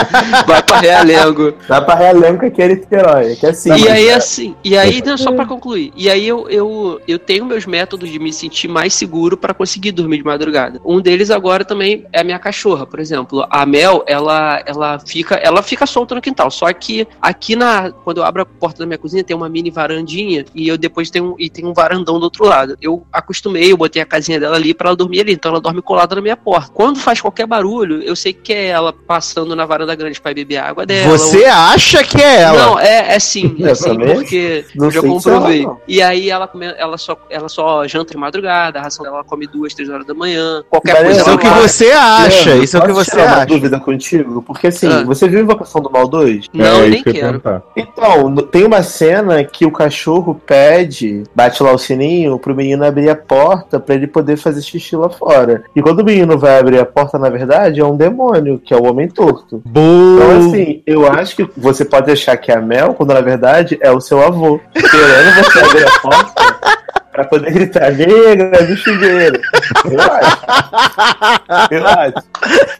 Vai pra Realengo. Dá pra realengo que aqui é Niterói, que é assim. E aí, assim, e aí, não, só pra concluir. E aí eu, eu, eu tenho meus métodos de me sentir mais seguro pra conseguir dormir de madrugada. Um deles agora também é a minha cachorra, por exemplo. A Mel, ela, ela fica, ela fica solta no quintal. Só que aqui na, quando eu abro a porta da minha cozinha, tem uma mini varandinha e eu depois tenho, e tem um varandão do outro lado. Eu acostumei, eu botei a casinha dela ali pra ela dormir ali. Então ela dorme colada na minha porta. Quando faz qualquer barulho, eu sei que é ela passando na varanda grande pra beber a água dela. Você acha que é ela? Não, é, é sim, é Eu sim, também porque não eu já comprovei. ela. E aí ela, come, ela, só, ela só janta de madrugada, a ração dela ela come duas, três horas da manhã, qualquer Mas coisa. Isso é o que vai. você acha, isso é o que você tirar uma acha. dúvida contigo? Porque assim, Ah. Você viu Invocação do Mal 2? Não, é, nem que quero. perguntar. Então, tem uma cena que o cachorro pede, bate lá o sininho, pro menino abrir a porta pra ele poder fazer xixi lá fora. E quando o menino vai abrir a porta, na verdade, é um demônio, que é o homem torto. Então, Boa. assim, eu acho que você pode achar que é a Mel, quando na verdade é o seu avô, esperando você abrir a porta pra poder gritar, chuveiro. Eu acho. Eu acho.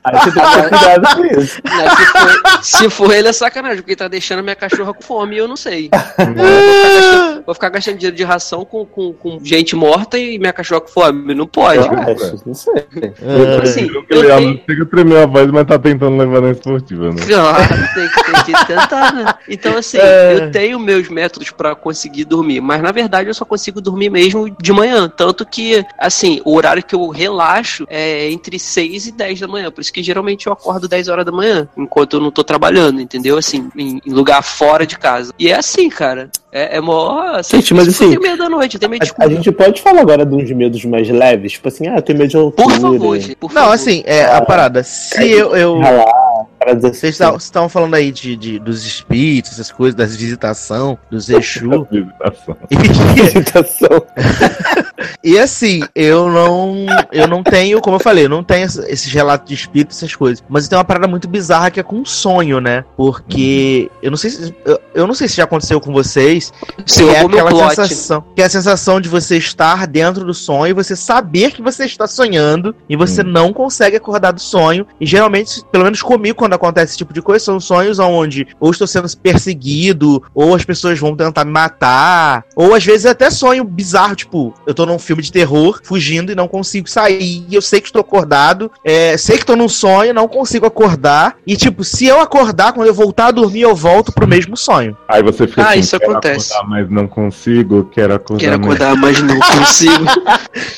Aí você tem que ter cuidado com isso. Né, se, for, se for ele é sacanagem, porque ele tá deixando a minha cachorra com fome e eu não sei. Eu vou, ficar gastando, dinheiro de ração com, com, com gente morta e minha cachorra com fome. Não pode, Eu cara. acho, não sei. Então, assim, Viu que eu ela tenho- chega a tremer a voz, mas tá tentando levar na esportiva, né? Claro, tem que, tem que tentar, né? Então, assim, É. eu tenho meus métodos pra conseguir dormir, mas na verdade eu só consigo dormir mesmo de manhã. Tanto que, assim, o horário que eu relaxo é entre 6 e 10 da manhã. Por isso que geralmente eu acordo 10 horas da manhã, enquanto eu não tô trabalhando, entendeu? Assim, em, em lugar fora de casa. E é assim, cara. É, é mó. Gente, mas Eu assim, tenho medo da noite, tenho medo de A, a gente pode falar agora de uns medos mais leves? Tipo assim, ah, eu tenho medo de altura. Por favor, gente, por Não, favor. assim, é a parada. Se eu. eu. Vocês estavam falando aí de, de- dos espíritos, essas coisas, das visitação, dos Exu. Visitação. e, Visitação. e assim, eu não. Eu não tenho, como eu falei, eu não tenho esse- esses relatos de espírito, essas coisas. Mas tem uma parada muito bizarra que é com sonho, né? Porque. Eu não sei se. Eu, eu não sei se já aconteceu com vocês. Você que é aquela plot. sensação. Que é a sensação de você estar dentro do sonho e você saber que você está sonhando e você Hum. não consegue acordar do sonho. E geralmente, pelo menos comigo, quando acontece esse tipo de coisa, são sonhos onde ou estou sendo perseguido, ou as pessoas vão tentar me matar, ou às vezes é até sonho bizarro, tipo, eu tô num filme de terror, fugindo e não consigo sair. E eu sei que estou acordado, é, sei que estou num sonho, não consigo acordar. E tipo, se eu acordar, quando eu voltar a dormir, eu volto pro mesmo sonho. Aí você fica Ah, assim, isso quero acontece. acordar, mas não consigo, quero acordar, Quero mas... acordar, mas não consigo.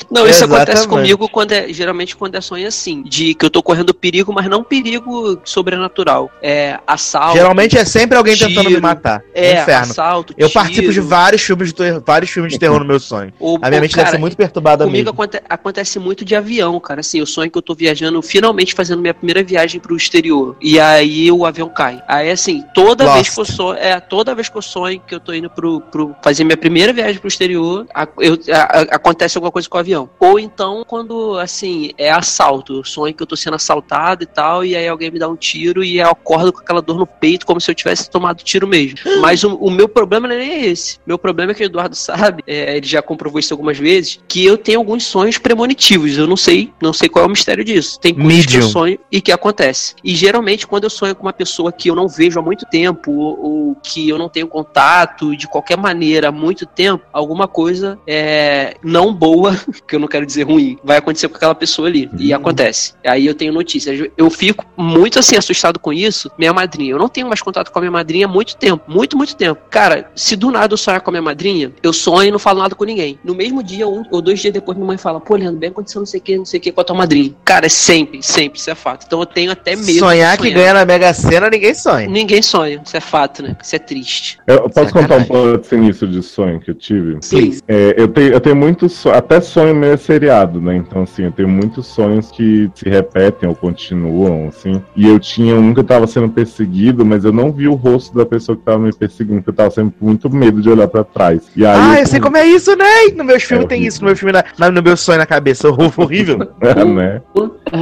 Não, isso acontece Exatamente. comigo quando é, geralmente quando é sonho assim, de que eu tô correndo perigo, mas não perigo sobrenatural. É assalto. Geralmente é sempre alguém tentando me tiro, matar. é É inferno. assalto. Eu tiro, participo de vários filmes de terror, vários filmes de terror no meu sonho. ou- A minha mente cara, deve ser muito perturbada Comigo mesmo. aconte- acontece muito de avião, cara. Assim, eu sonho que eu tô viajando, finalmente fazendo minha primeira viagem pro exterior. E aí o avião cai. Aí, assim, toda Lost. vez que eu sonho, é, toda vez que eu sonho que eu tô indo pro, pro fazer minha primeira viagem pro exterior, a- eu- a- a- acontece alguma coisa com o avião. Ou então, quando, assim, é assalto. Eu sonho que eu tô sendo assaltado e tal, e aí alguém me dá um tiro e eu acordo com aquela dor no peito, como se eu tivesse tomado tiro mesmo. Mas o, o meu problema não é nem esse. Meu problema é que o Eduardo sabe, é, ele já comprovou isso algumas vezes, que eu tenho alguns sonhos premonitivos. Eu não sei, não sei qual é o mistério disso. Tem coisas que eu sonho e que acontece. E geralmente, quando eu sonho com uma pessoa que eu não vejo há muito tempo, ou, ou que eu não tenho contato de qualquer maneira há muito tempo, alguma coisa é, não boa, que eu não quero dizer ruim, vai acontecer com aquela pessoa ali. E acontece. Aí eu tenho notícias. Eu fico muito assim assustado com isso. Minha madrinha, eu não tenho mais contato com a minha madrinha há muito tempo. Muito, muito tempo. Cara, se do nada eu sonhar com a minha madrinha, eu sonho e não falo nada com ninguém. No mesmo dia, um ou dois dias depois, minha mãe fala: Pô, Leandro, bem aconteceu não sei o que, não sei o que com a tua madrinha. Cara, é sempre, sempre, isso é fato. Então eu tenho até medo. de Sonhar que ganha na Mega Sena, ninguém sonha. Ninguém sonha, isso é fato, né? Isso é triste. Eu posso contar um Sacanagem. plot sinistro de sonho que eu tive? Sim. É, eu tenho, eu tenho muitos sonhos, até sonho meio seriado, né? Então, assim, eu tenho muitos sonhos que se repetem ou continuam, assim. E eu tinha um que eu tava sendo perseguido, mas eu não vi o rosto da pessoa que tava me perseguindo, porque eu tava sempre com muito medo de olhar pra trás. E aí, Ah, eu sei como é isso, né? No meus filmes É tem horrível. isso, no meu filme, na, na- no meu sonho na cabeça. Horrível. é, né?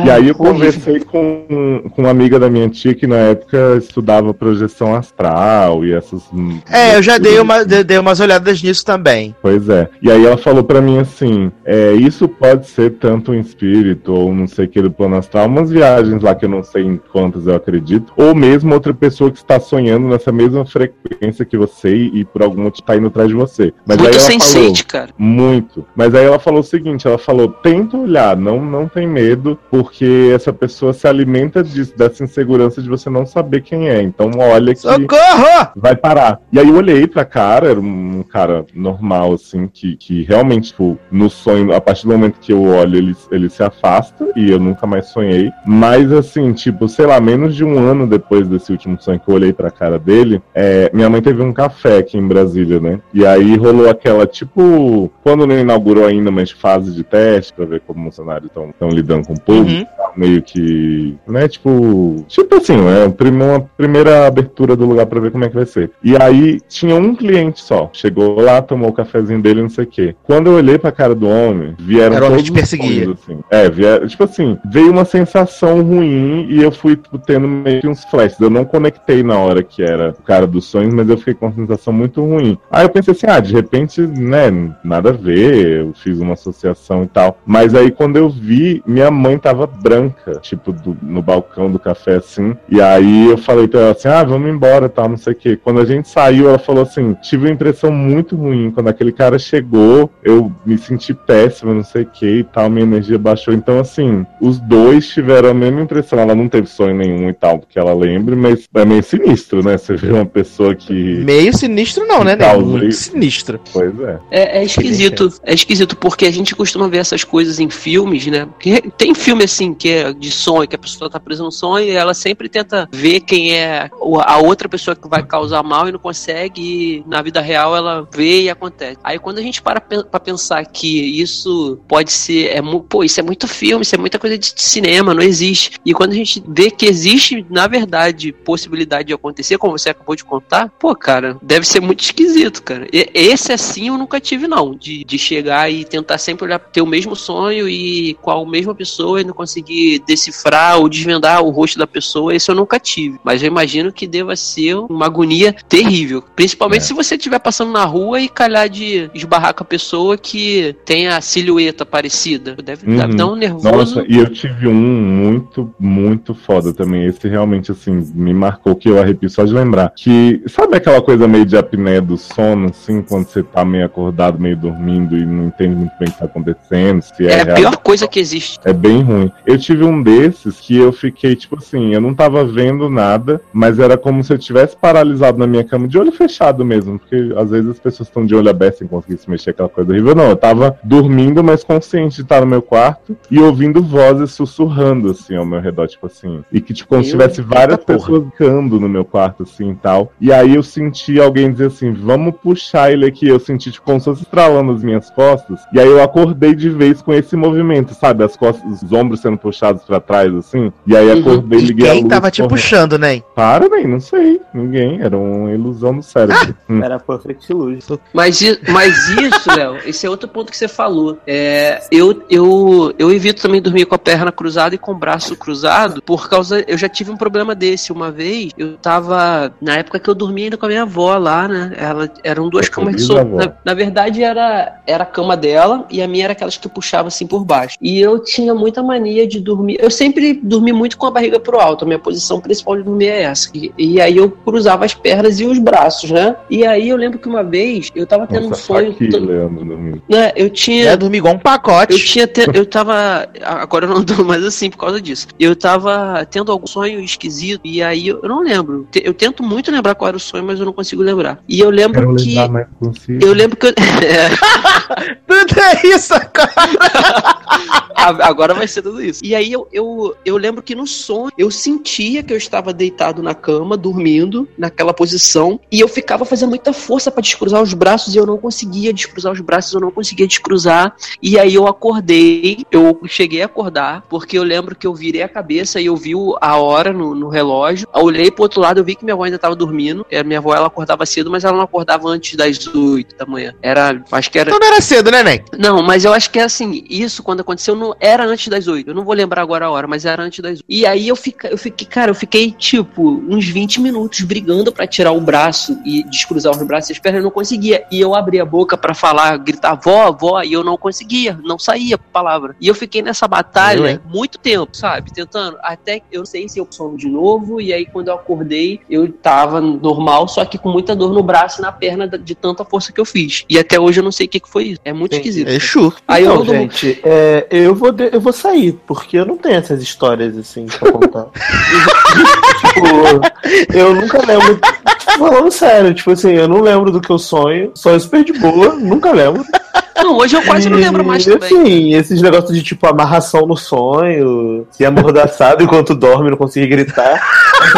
E aí eu conversei com, com uma amiga da minha tia que na época estudava projeção astral e essas. É, eu já dei, uma, de- dei umas olhadas nisso também. Pois é. E aí ela falou pra mim assim: é, isso pode ser tanto um espírito ou não sei o que do plano astral, umas viagens lá que eu não sei em quantas eu acredito, ou mesmo outra pessoa que está sonhando nessa mesma frequência que você e por algum motivo tá indo atrás de você. Mas Muito aí ela falou, sense cara. muito. Mas aí ela falou o seguinte, ela falou, tenta olhar, não, não tem medo, porque essa pessoa se alimenta disso, dessa insegurança de você não saber quem é. Então olha que Socorro! vai parar. E aí eu olhei pra cara, era um cara normal, assim, que, que realmente, tipo, no sonho, a partir do momento que eu olho, ele, ele se afasta e eu nunca mais sonhei. Mas assim, tipo, sei lá, menos de um ano depois desse último sonho que eu olhei pra cara dele, é, minha mãe teve um café aqui em Brasília, né? E aí rolou aquela, tipo, quando não inaugurou ainda, mas fase de teste pra ver como os funcionários estão lidando com o público Uhum. meio que, né, tipo, tipo assim, é uma primeira abertura do lugar pra ver como é que vai ser. E aí tinha um cliente só, chegou lá, tomou o cafezinho dele, não sei o quê. Quando eu olhei pra cara do homem, vieram Era o homem te perseguia. assim. É, vieram, tipo assim, veio uma sensação ruim e eu fui tipo, tendo meio que uns flashes. Eu não conectei na hora que era o cara dos sonhos, mas eu fiquei com uma sensação muito ruim. Aí eu pensei assim, ah, de repente, né, nada a ver, eu fiz uma associação e tal. Mas aí quando eu vi, minha mãe tava branca, tipo, do- no balcão do café assim. E aí eu falei pra ela assim, ah, vamos embora, tal, não sei o quê. Quando a gente saiu, ela falou assim, tive uma impressão muito ruim. Quando aquele cara chegou, eu me senti péssimo, não sei o que e tal, minha energia baixou. Então, assim, os dois tiveram a mesma impressão. Ela não teve sonho nenhum e tal, porque ela lembre, mas é meio sinistro, né? Você vê uma pessoa que. Meio sinistro não, né, Causa Nego? Muito sinistro. Pois é. É, é esquisito, é esquisito, porque a gente costuma ver essas coisas em filmes, né? Porque tem filme assim que é de sonho, que a pessoa tá presa num sonho e ela sempre tenta ver quem é a outra pessoa que vai causar mal e não consegue, e na vida real ela vê e acontece. Aí quando a gente para pra pensar que isso pode ser, é, pô, isso é muito filme, isso é muita coisa de cinema, não existe. E quando a gente vê que existe, na verdade, possibilidade de acontecer, como você acabou de contar, pô, cara, deve ser muito esquisito, cara. E- esse assim eu nunca tive, não. De, de chegar e tentar sempre olhar, ter o mesmo sonho e com a mesma pessoa e não conseguir decifrar ou desvendar o rosto da pessoa, esse eu nunca tive. Mas eu imagino que deva ser uma agonia terrível. Principalmente É. se você estiver passando na rua e calhar de esbarrar com a pessoa que tem a silhueta parecida. Deve, deve Uhum. dar um nervoso. Nossa, e eu tive um muito, muito foda também. Esse realmente, assim, me marcou que eu arrepio só de lembrar. Que, sabe aquela coisa meio de apneia do sono, assim, quando você tá meio acordado, meio dormindo e não entende muito bem o que tá acontecendo? Se é, é a real. pior coisa que existe. É bem ruim. Eu tive um desses que eu fiquei, tipo assim, eu não tava vendo nada, mas era como se eu tivesse paralisado na minha cama, de olho fechado mesmo, porque às vezes as pessoas estão de olho aberto sem conseguir se mexer, aquela coisa horrível. Não, eu tava dormindo, mas consciente de estar no meu quarto e ouvindo vozes sussurrando, assim, ao meu redor, tipo assim. E que, tipo, como se tivesse várias pessoas ficando no meu quarto, assim, e tal. E aí eu senti alguém dizer assim, vamos puxar ele aqui. Eu senti, tipo, como se fosse estralando as minhas costas. E aí eu acordei de vez com esse movimento, sabe? As costas, os ombros sendo puxados pra trás, assim. E aí Uhum. acordei, E liguei a quem luz. tava te correndo. puxando, né? Para, nem, não sei. Ninguém. Era uma ilusão do cérebro. Hum. Era Perfect Illusion. Mas, mas isso, Léo, esse é outro ponto que você falou. É, eu, eu, eu evito também dormir com a perna cruzada e com o braço cruzado, por causa. Eu já tive um problema desse uma vez. Eu tava. Na época que eu dormia ainda com a minha avó lá, né? Ela, eram duas Sua camas de solto. Na, na verdade, era, era a cama dela e a minha era aquelas que puxava assim por baixo. E eu tinha muita mania de dormir. Eu sempre dormi muito com a barriga pro alto. A minha posição principal de dormir é essa. E, e aí eu cruzava as pernas e os braços, né? E aí eu lembro que uma vez eu tava tendo Nossa, um sonho. aqui, to- Leandro, dormindo. né, eu tinha. Ia dormir igual um pacote. Eu tinha te- eu tava. Agora eu não tô mais assim por causa disso. Eu tava tendo algum sonho esquisito. E aí eu, eu não lembro. Eu tento muito lembrar qual era o sonho, mas eu não consigo lembrar. E eu lembro Quero que. lembrar, mas consigo. Eu lembro que eu. É, Tudo é isso, cara. a- agora vai ser tudo isso. E aí eu, eu, eu lembro que no sonho eu sentia que eu estava deitado na cama, dormindo, naquela posição, e eu ficava fazendo muita força pra descruzar os braços e eu não conseguia descruzar os braços, eu não conseguia descruzar. E aí eu acordei, eu cheguei a acordar, porque eu lembro que eu virei a cabeça e eu vi a hora no, no relógio. Eu olhei pro outro lado, eu vi que minha avó ainda estava dormindo. É, Minha avó ela acordava cedo, mas ela não acordava antes das 8 da manhã. Era, acho que era Então não era cedo, né, Nen? não, mas eu acho que é assim, isso quando quando aconteceu, não era antes das 8. Eu não vou lembrar agora a hora, mas era antes das 8. E aí eu fiquei, eu fiquei, cara, eu fiquei tipo uns 20 minutos brigando pra tirar o braço e descruzar os braços e as pernas, eu não conseguia. E eu abri a boca pra falar, gritar vó, vó, e eu não conseguia, não saía a palavra. E eu fiquei nessa batalha muito tempo, sabe? Tentando, até eu sei se eu sono de novo, e aí quando eu acordei, eu tava normal, só que com muita dor no braço e na perna de tanta força que eu fiz. E até hoje eu não sei o que, que foi isso. É muito Entendi. esquisito. Exu. Aí eu Então, gente, é, eu, vou de- eu vou sair, porque eu não tenho essas histórias assim pra contar. tipo, eu nunca lembro. Falando sério, tipo assim, eu não lembro do que eu sonho. Sonho super de boa, nunca lembro. Não, hoje eu quase não lembro mais também. Assim, esses negócios de tipo amarração no sonho, se amordaçado enquanto dorme, não conseguir gritar.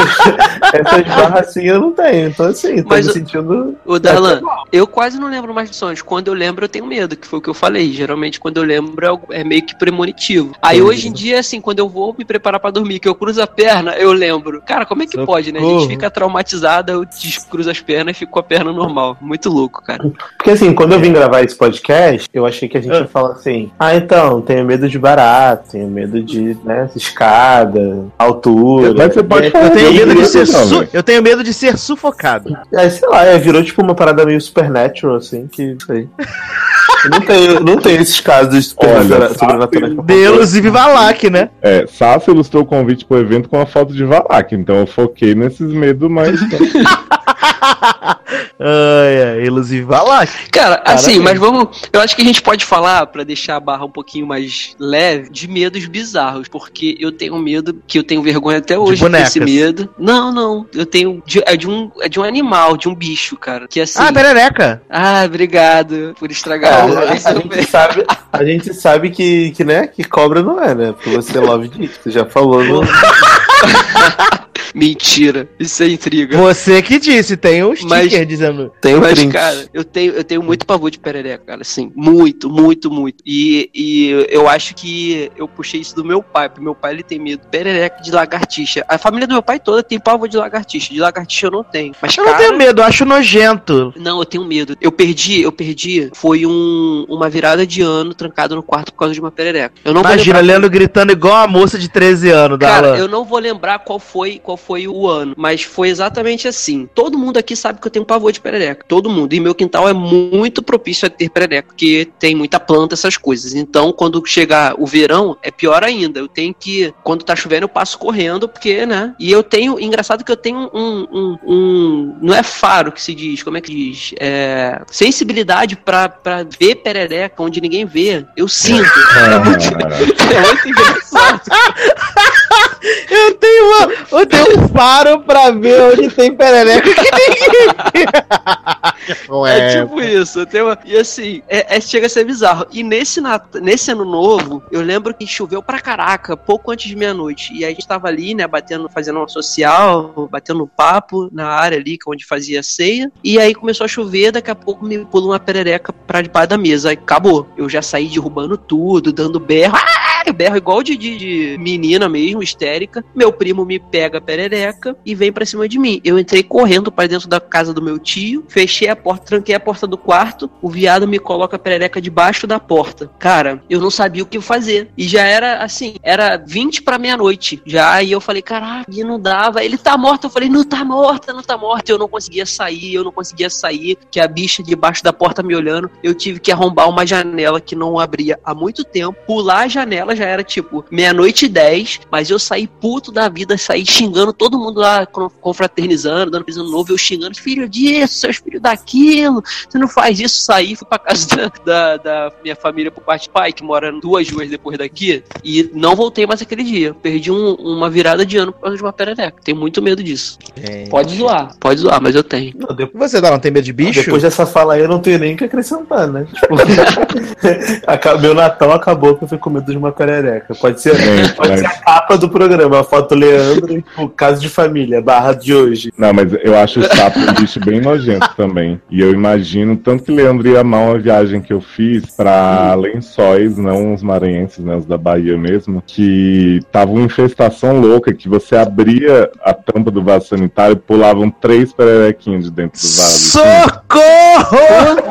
Essas barras assim eu não tenho. Então, assim, tô Mas me o- sentindo. Ô, Darlan, eu quase não lembro mais de sonhos. Quando eu lembro, eu tenho medo, que foi o que eu falei. Geralmente, quando eu lembro, é é meio que premonitivo. Aí, hoje em dia, assim, quando eu vou me preparar pra dormir, que eu cruzo a perna, eu lembro. Cara, como é que pode, né? A gente Socorro. fica traumatizada, eu descruzo as pernas e fico com a perna normal. Muito louco, cara. Porque assim, quando eu vim gravar esse podcast, eu achei que a gente ia falar assim: ah, então, tenho medo de barato, tenho medo de, né, escada, altura. Mas você pode Eu fazer tenho medo de ser não, su- eu tenho medo de ser sufocado. Aí, sei lá, é, virou tipo uma parada meio supernatural, assim, que sei. Eu não tenho, não tenho esses casos sobrenaturais. Deus e Vivalak, né? É, Sassi ilustrou o convite pro evento com a foto de Valak, então eu foquei nesses medos, mas Ai, ai, Deus e Vivalak. Cara, assim, Parabéns. mas vamos. Eu acho que a gente pode falar, pra deixar a barra um pouquinho mais leve, de medos bizarros. Porque eu tenho medo, que eu tenho vergonha até hoje desse medo. Não, não. Eu tenho. de- é, de um, é de um animal, de um bicho, cara. Que assim. Ah, perereca. Ah, obrigado por estragar. É, a- gente sabe, a gente sabe que, que, né, que cobra não é, né? Porque você love disso, você já falou no. Mentira. Isso é intriga. Você que disse, tem um sticker Mas- dizendo. Tem um Mas, cara, eu tenho, eu tenho muito pavor de perereca, cara, assim, muito, muito, muito. E, e eu acho que eu puxei isso do meu pai, porque meu pai ele tem medo de perereca de lagartixa. A família do meu pai toda tem pavor de lagartixa. De lagartixa eu não tenho. Mas, Eu cara, não tenho medo, eu acho nojento. Não, eu tenho medo. Eu perdi, eu perdi. Foi um, uma virada de ano trancado no quarto por causa de uma perereca. Eu não vou Imagina, lembrar- Leandro gritando igual a moça de 13 anos da Cara, Alan. eu não vou lembrar qual foi, qual foi o ano, mas foi exatamente assim. Todo mundo aqui sabe que eu tenho pavor de perereca. Todo mundo. E meu quintal é muito propício a ter perereca, porque tem muita planta, essas coisas. Então, quando chegar o verão, é pior ainda. Eu tenho que, quando tá chovendo, eu passo correndo, porque, né? E eu tenho, engraçado que eu tenho um, um, um- não é faro que se diz, como é que diz? É, sensibilidade pra, pra ver perereca onde ninguém vê. Eu sinto. É muito, é muito engraçado. Eu tenho, uma, eu tenho um faro pra ver onde tem perereca que ninguém É tipo isso. eu tenho uma- E assim, é, é- chega a ser bizarro. E nesse, Nat- nesse ano novo, eu lembro que choveu pra caraca, pouco antes de meia-noite. E a gente tava ali, né, batendo, fazendo uma social, batendo um papo na área ali, que é onde fazia a ceia. E aí começou a chover, daqui a pouco me pula uma perereca pra debaixo da mesa. Aí acabou. Eu já saí derrubando tudo, dando berro. Ah, berro igual de, de- de menina mesmo, histérica. Meu primo me pega a perereca e vem pra cima de mim. Eu entrei correndo pra dentro da casa do meu tio, fechei a porta, tranquei a porta do quarto. O viado me coloca a perereca debaixo da porta. Cara, eu não sabia o que fazer. E já era assim, era 20 pra meia-noite já. E eu falei, caraca, não dava. Ele tá morto. Eu falei, não tá morta, não tá morta. Eu não conseguia sair, eu não conseguia sair. Que a bicha debaixo da porta me olhando. Eu tive que arrombar uma janela que não abria há muito tempo. Pular a janela já era tipo meia-noite e dez. Mas eu saí puto da vida, saí xingando todo mundo lá, con- confraternizando, dando pisando novo. Eu xingando, filho disso, seus filhos daquilo. Você não faz isso. Saí, fui pra casa da, da, da minha família por parte de pai, que mora duas ruas depois daqui. E não voltei mais aquele dia. Perdi um- uma virada de ano por causa de uma perereca. Tenho muito medo disso. Pode zoar, pode zoar, mas eu tenho. Não, depois, você, Dala, não tem medo de bicho? depois dessa fala aí eu não tenho nem o que acrescentar, né? Tipo, meu Natal acabou que eu fui com medo de uma perereca. Pode ser, Gente, pode mas- ser a capa do programa, a foto do Leandro e tipo, caso de família, barra de hoje. Não, mas eu acho o sapo um bicho bem nojento também. E eu imagino, tanto que Leandro ia amar uma viagem que eu fiz pra lençóis, não os maranhenses, né, os da Bahia mesmo, que tava uma infestação louca, que você abria a tampa do vaso sanitário e pulavam três pererequinhos de dentro do vaso. Socorro!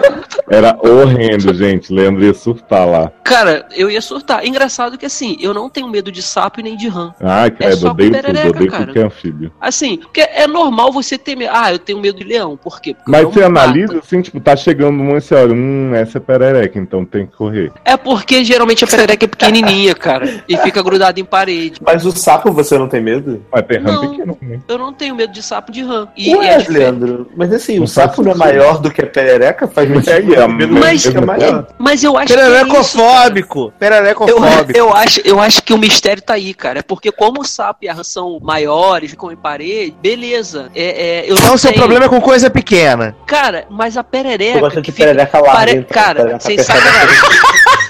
Era horrendo, gente. Leandro ia surtar lá. Cara, eu ia surtar. Engraçado que assim, eu não tenho medo de sapo e nem de rã. Ai, É credo, só com odeio perereca, odeio cara. é anfíbio. Assim, porque é normal você ter medo. Ah, eu tenho medo de leão. Por quê? Porque Mas você analisa mata. assim, tipo, tá chegando um e você olha, hum, essa é perereca, então tem que correr. É porque geralmente a perereca é pequenininha, cara. E fica grudada em parede. Mas o sapo você não tem medo? Mas tem rã Não. pequeno né? Eu não tenho medo de sapo de rã. E, Ué, e é. Leandro, mas assim, o sapo não é maior do que a perereca? Faz muito É, é, mas- é maior. Mas eu acho que. É isso. Pererecofóbico. Eu, Pererecofóbico. eu, acho, eu acho que o mistério tá aí, cara. É porque como o sapo e a rã são maiores, ficam em parede, beleza. É, é, eu Então não o seu tenho. problema é com coisa pequena. Cara, mas a perereca. Eu gosto de que fica- perereca larga, pare- então, Cara, perereca sem sacanagem.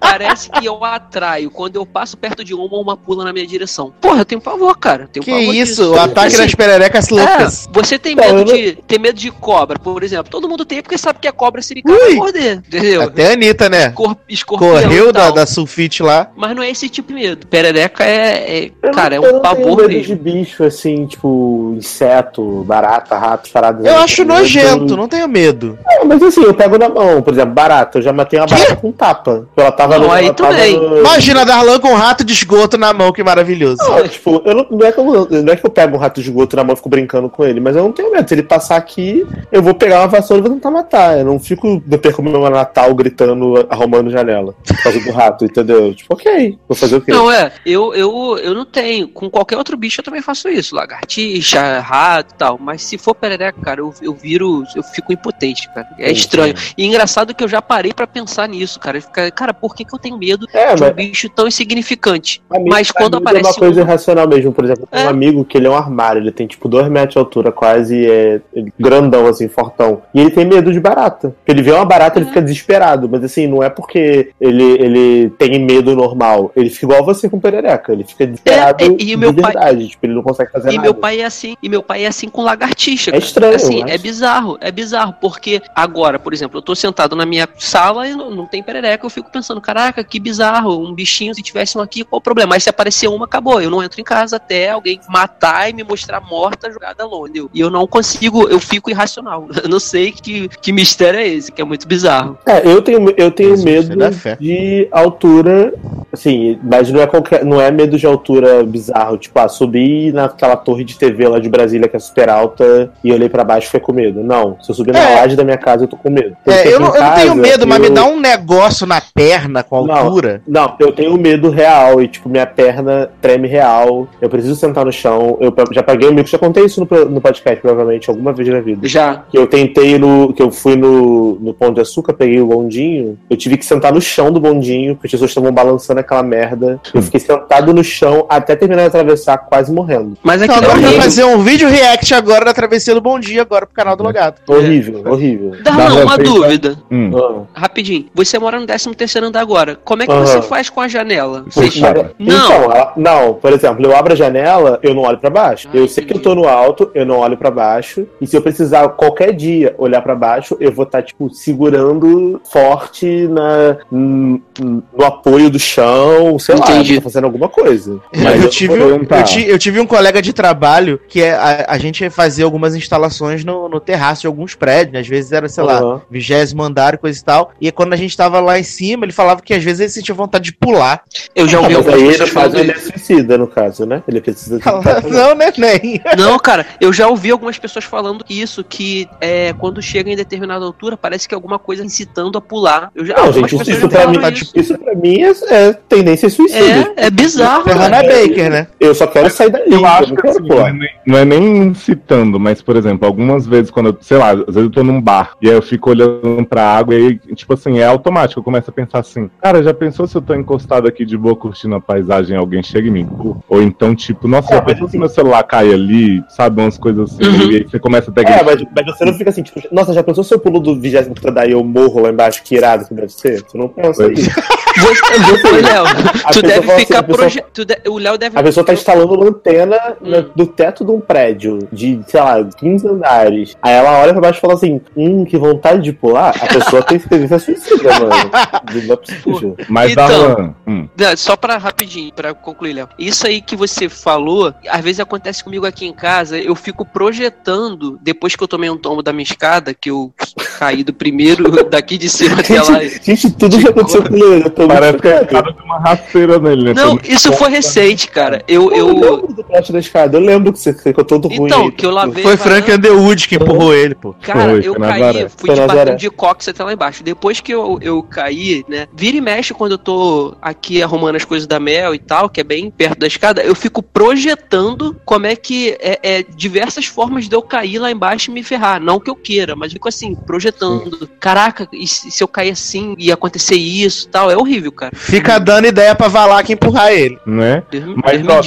Parece que eu atraio quando eu passo perto de uma, uma pula na minha direção. Porra, eu tenho pavor, cara. Tenho Que pavor isso? disso. O ataque Assim, das pererecas loucas. É, você tem medo de tem medo de cobra, por exemplo. Todo mundo tem porque sabe que a cobra sirical vai morder, entendeu? Até a Anitta, né? Cor, Correu da, da sulfite lá. Mas não é esse tipo de medo. Perereca é, é- cara, é não- eu um pavor medo mesmo. de bicho, assim, tipo, inseto, barata, rato, paradas. Eu assim, acho nojento, não tenho medo. Não, mas assim, eu pego na mão, por exemplo, barata. Eu já matei uma barata com tapa. Ela tava Não, no. aí tava também. no- Imagina Darlan com um rato de esgoto na mão, que maravilhoso. Não, tipo, eu não, não, é que eu, não é que eu pego um rato de esgoto na mão e fico brincando com ele, mas eu não tenho medo. Se ele passar aqui, eu vou pegar uma vassoura e vou tentar matar. Eu não fico, eu perco meu Natal gritando, arrumando janela. Por causa do rato, entendeu? Tipo, ok, vou fazer o quê? Não, é, eu, eu, eu não tenho. Com qualquer outro bicho eu também faço isso. Lagartixa, rato e tal. Mas se for perereca, cara, eu, eu viro. Eu fico impotente, cara. É estranho. E engraçado que eu já parei pra pensar nisso, cara. Fica, cara, por que, que eu tenho medo É, de um mas bicho tão insignificante? Amigo, Mas quando aparece É uma coisa um- irracional mesmo. Por exemplo, tem É. um amigo que ele é um armário, ele tem tipo dois metros de altura, quase é grandão, assim, fortão. E ele tem medo de barata. Ele vê uma barata, ele fica desesperado. Mas assim, não é porque ele, ele tem medo normal. Ele fica igual você com perereca. Ele fica desesperado É, é, e o meu de pai- verdade. Tipo, ele não consegue fazer E nada. meu pai é assim, e meu pai é assim com lagartixa. É estranho, Assim, é bizarro, é bizarro, porque agora, por exemplo, eu tô sentado na minha sala e não, não tem perereca, eu fico pensando, caraca, que bizarro, um bichinho, se tivesse um aqui, qual o problema? Mas se aparecer uma, acabou. Eu não entro em casa até alguém matar e me mostrar morta jogada longe. entendeu? E eu não consigo, eu fico irracional. Eu não sei que, que mistério é esse, que é muito bizarro. É, eu tenho, eu tenho você medo de altura, assim, mas não é qualquer, não é medo de altura bizarro, tipo, ah, subir naquela torre de TV lá de Brasília que é super alta e olhei pra baixo e fiquei com medo. Não, se eu subir na É. laje da minha casa eu tô com medo. É, eu não, em eu não tenho casa, medo, mas me eu- dá um negócio na perna com Não. altura. Não, eu tenho medo real e, tipo, minha perna treme real. Eu preciso sentar no chão. Eu já paguei o mico, já contei isso no, no podcast, provavelmente, alguma vez na vida. Já. Que eu tentei no. Que eu fui no, no Pão de Açúcar, peguei o bondinho. Eu tive que sentar no chão do bondinho, porque as pessoas estavam balançando aquela merda. Eu fiquei sentado no chão até terminar de atravessar, quase morrendo. Mas Então é agora vai horrível. fazer um vídeo react agora da travessia do Bom Dia, agora pro canal do Logado. Horrível, horrível. Darlan, Darlan, uma pensa- dúvida. Hum. Ah. Rapidinho. Você mora no 13 terceiro andar agora. Como é que você faz com a janela? Você Puxa. Mas- Não. Então, não, por exemplo, eu abro a janela, eu não olho pra baixo. Ah, eu sei que eu tô no alto, eu não olho pra baixo. E se eu precisar qualquer dia olhar pra baixo, eu vou estar, tipo, segurando forte na, no apoio do chão, sei lá, Entendi. eu tô fazendo alguma coisa. Mas eu, não tive, um- eu, ti- eu tive um colega de trabalho que é, a, a gente ia fazer algumas instalações no, no terraço de alguns prédios, né? às vezes era, sei lá, Aham. vigésimo andar e coisa e tal. E quando a gente tava lá em cima, ele falava que às vezes ele sentia vontade de pular. Eu já Ah, ouvi mas algumas pessoas faz falando ele é isso. suicida, no caso, né? Ele precisa de Não, né, nem. Não, cara, eu já ouvi algumas pessoas falando isso, que é, quando chega em determinada altura, parece que alguma coisa incitando a pular. Eu já, Não, gente, isso já pra, mim, isso. isso pra mim é, é tendência suicida. É, é bizarro, Hannah cara. Baker, né? Eu só quero sair daí. Eu acho não que quero assim, não, é nem, não é nem citando, mas, por exemplo, algumas vezes quando eu, sei lá, às vezes eu tô num bar e aí eu fico olhando pra água e aí, tipo assim, é automático, eu começo a pensar assim, cara, já pensou se eu tô encostado aqui de boa curtindo a paisagem alguém chega e me empurra? Ou então, tipo, nossa, É, já pensou se assim- meu celular cai ali, sabe, umas coisas assim, Uhum. e aí você começa a É, gritar. mas, mas você não fica assim, tipo, nossa, já pensou se eu pulo do 20 andar e eu morro lá embaixo, que irado que deve ser? Você não pensa Pois. isso. Você, você- Léo, A tu pessoa deve assim, ficar a pessoa- proje... tu de- O Léo deve. A pessoa tá instalando uma antena Hum. do teto de um prédio de, sei lá, 15 andares. Aí ela olha pra baixo e fala assim: Hum, que vontade de pular. A pessoa tem tendência suicida, mano. Não é possível. Mas Então. Hum, Só pra rapidinho, pra concluir, Léo. Isso aí que você falou, às vezes acontece comigo aqui em casa, eu fico projetando, depois que eu tomei um tombo da minha escada, que eu caí do primeiro daqui de cima até lá. Gente, tudo já aconteceu com ele. Eu tô muito parece que é uma rasteira nele, né? Não, isso foi recente, cara. Eu, Eu eu... lembro do plot da escada, eu lembro que você ficou todo ruim. Então, aí. que eu lavei. Foi varanda. Frank Underwood que empurrou ele, pô. Cara, Foi, eu caí, Nazaré. fui de batendo de cox até lá embaixo. Depois que eu, eu caí, né? Vira e mexe quando eu tô aqui arrumando as coisas da Mel e tal, que é bem perto da escada, eu fico projetando como é que é, é diversas formas de eu cair lá embaixo e me ferrar. Não que eu queira, mas fico assim, projetando. Caraca, e se eu cair assim e acontecer isso e tal? É horrível, cara. Fica dando ideia pra Valak empurrar ele. Né? Me- Mas, ó,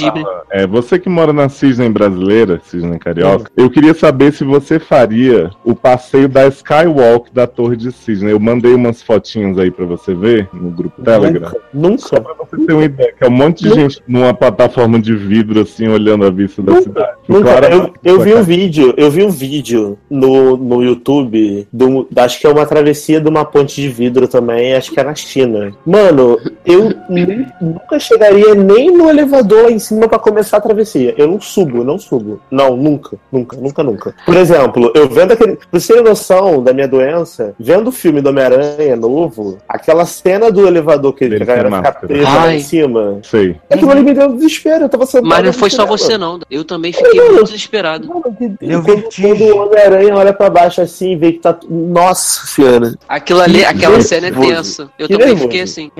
é, você que mora na Cisne brasileira, Cisne Carioca, Hum. eu queria saber se você faria o passeio da Skywalk da Torre de Cisne. Eu mandei umas fotinhas aí pra você ver no grupo Telegram. Nunca, Só pra você ter uma ideia, que é um monte de Nunca. gente numa plataforma de vidro, assim, olhando a vista da Nunca, cidade. Nunca. Eu, eu vi um vídeo, eu vi um vídeo no, no YouTube, do, acho que é uma travessia de uma ponte de vidro também, acho que é na China. Mano, eu nem- nunca chegaria nem no elevador lá em cima pra começar a travessia. Eu não subo, eu não subo. Não, nunca, nunca, nunca, nunca. Por exemplo, eu vendo aquele. Pra você ter noção da minha doença, vendo o filme do Homem-Aranha novo, aquela cena do elevador que Dele a galera fica lá em cima. Sei. Aquilo ali me deu desespero, eu tava sentado. Mas não foi só você, não. Eu também fiquei muito desesperado. Mano, que- Deu quando, o Homem-Aranha olha pra baixo assim e vê que tá. Nossa senhora. Aquilo ali, Que aquela cena é tensa. Eu Que também nervoso. fiquei assim.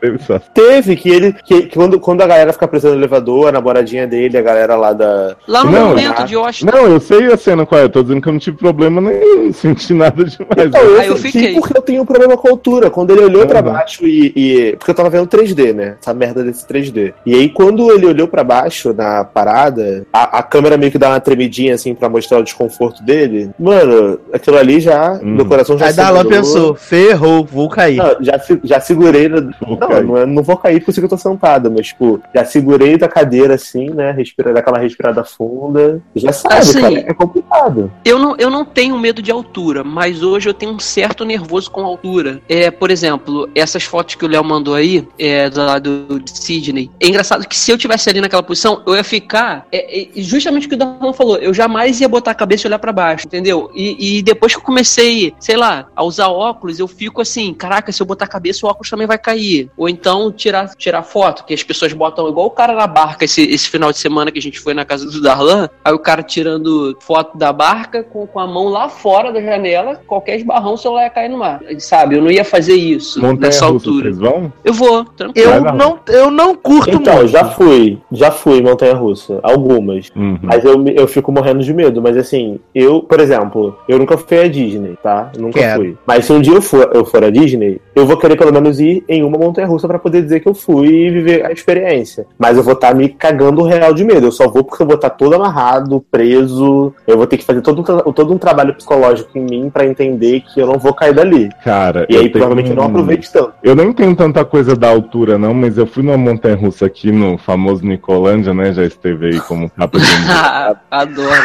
Pra teve só. Teve que ele. Que, que quando, quando a galera fica presa no elevador, a namoradinha dele, a galera lá da. Lá no Não, momento de Washington. Não, eu sei a cena qual é. Eu tô dizendo que eu não tive problema nenhum, não senti nada demais. Então, eu, Ah, eu senti fiquei. porque eu tenho um problema com a altura. Quando ele olhou pra Uhum. baixo e, e- Porque eu tava vendo 3D, né? Essa merda desse 3D. E aí, quando ele olhou pra baixo na parada, a, a câmera meio que dá uma tremidinha assim pra mostrar o desconforto dele. Mano, aquilo ali já. Uhum. Meu coração já Aí segurou. pensou, ferrou, vou cair. Não, já, já segurei. na- Vou Não, não, é- não vou cair por isso que eu tô sentado, mas, tipo, já segurei da cadeira assim, né? Respira, daquela respirada funda. Já sabe, Assim, cara, é complicado. Eu não, eu não tenho medo de altura, mas hoje eu tenho um certo nervoso com altura. É, por exemplo, essas fotos que o Léo mandou aí, é, do lado de Sydney. É engraçado que se eu tivesse ali naquela posição, eu ia ficar. É, é, justamente o que o Darlan falou, eu jamais ia botar a cabeça e olhar pra baixo, entendeu? E, e depois que eu comecei, sei lá, a usar óculos, eu fico assim, caraca, se eu botar a cabeça, o óculos também vai cair. Ou então tirar, tirar foto, que as pessoas botam igual o cara na barca esse, esse final de semana que a gente foi na casa do Darlan, aí o cara tirando foto da barca com, com a mão lá fora da janela, qualquer esbarrão o celular ia cair no mar. Sabe, eu não ia fazer isso Montanha nessa russa, altura. vocês vão? Eu vou, tranquilo. Eu não, eu não curto Então, muito. já fui. Já fui Montanha Russa. Algumas. Uhum. Mas eu, eu fico morrendo de medo. Mas assim, eu, por exemplo, eu nunca fui à Disney, tá? Eu nunca Quero. fui. Mas se um dia eu for, eu for à Disney, eu vou querer pelo menos ir em uma montanha russa pra poder dizer que eu fui e viver a experiência. Mas eu vou estar me cagando real de medo. Eu só vou porque eu vou estar todo amarrado, preso. Eu vou ter que fazer todo um, tra- todo um trabalho psicológico em mim pra entender que eu não vou cair dali. Cara, E eu aí tenho provavelmente eu não aproveite tanto. Eu nem tenho tanta coisa da altura, não, mas eu fui numa montanha russa aqui no famoso Nicolândia, né? Já esteve aí como capa de um Adoro.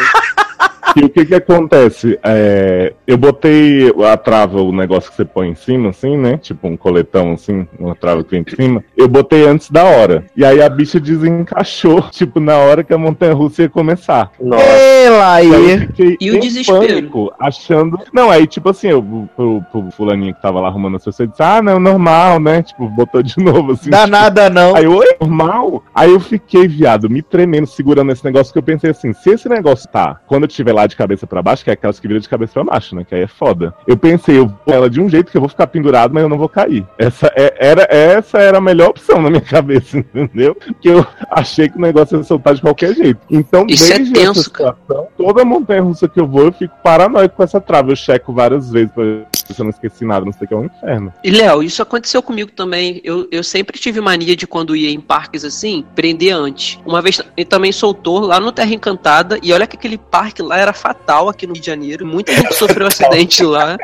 E o que que acontece? É, eu botei a trava, o negócio que você põe em cima, assim, né? Tipo um coletão, assim, uma trava que vem em cima. Eu botei antes da hora. E aí a bicha desencaixou, tipo, na hora que a montanha russa ia começar. Nossa. Ela E aí eu aí. fiquei E o em desespero? pânico, achando. Não, aí, tipo assim, eu, pro, pro fulaninho que tava lá arrumando as pessoas, disse, ah, não, normal, né? Tipo, botou de novo, assim. Dá nada não. Aí eu, oi, normal? Aí eu fiquei, viado, me tremendo, segurando esse negócio, que eu pensei assim, se esse negócio tá, quando eu estiver lá de cabeça pra baixo, que é aquelas que viram de cabeça pra baixo, né, que aí é foda. Eu pensei, eu vou ela de um jeito que eu vou ficar pendurado, mas eu não vou cair. Essa, é- era, essa era a melhor opção na minha cabeça, entendeu? Porque eu achei que o negócio ia soltar de qualquer jeito. Então, Isso é desde tenso, essa situação, toda montanha russa que eu vou, eu fico paranoico com essa trava. Eu checo várias vezes pra ver se eu não esqueci nada, não sei o que é um inferno. E Léo, isso aconteceu comigo também. Eu, eu sempre tive mania de quando ia em parques assim, prender antes. Uma vez ele também soltou lá no Terra Encantada, e olha que aquele parque lá era era fatal aqui no Rio de Janeiro. Muita gente sofreu acidente lá.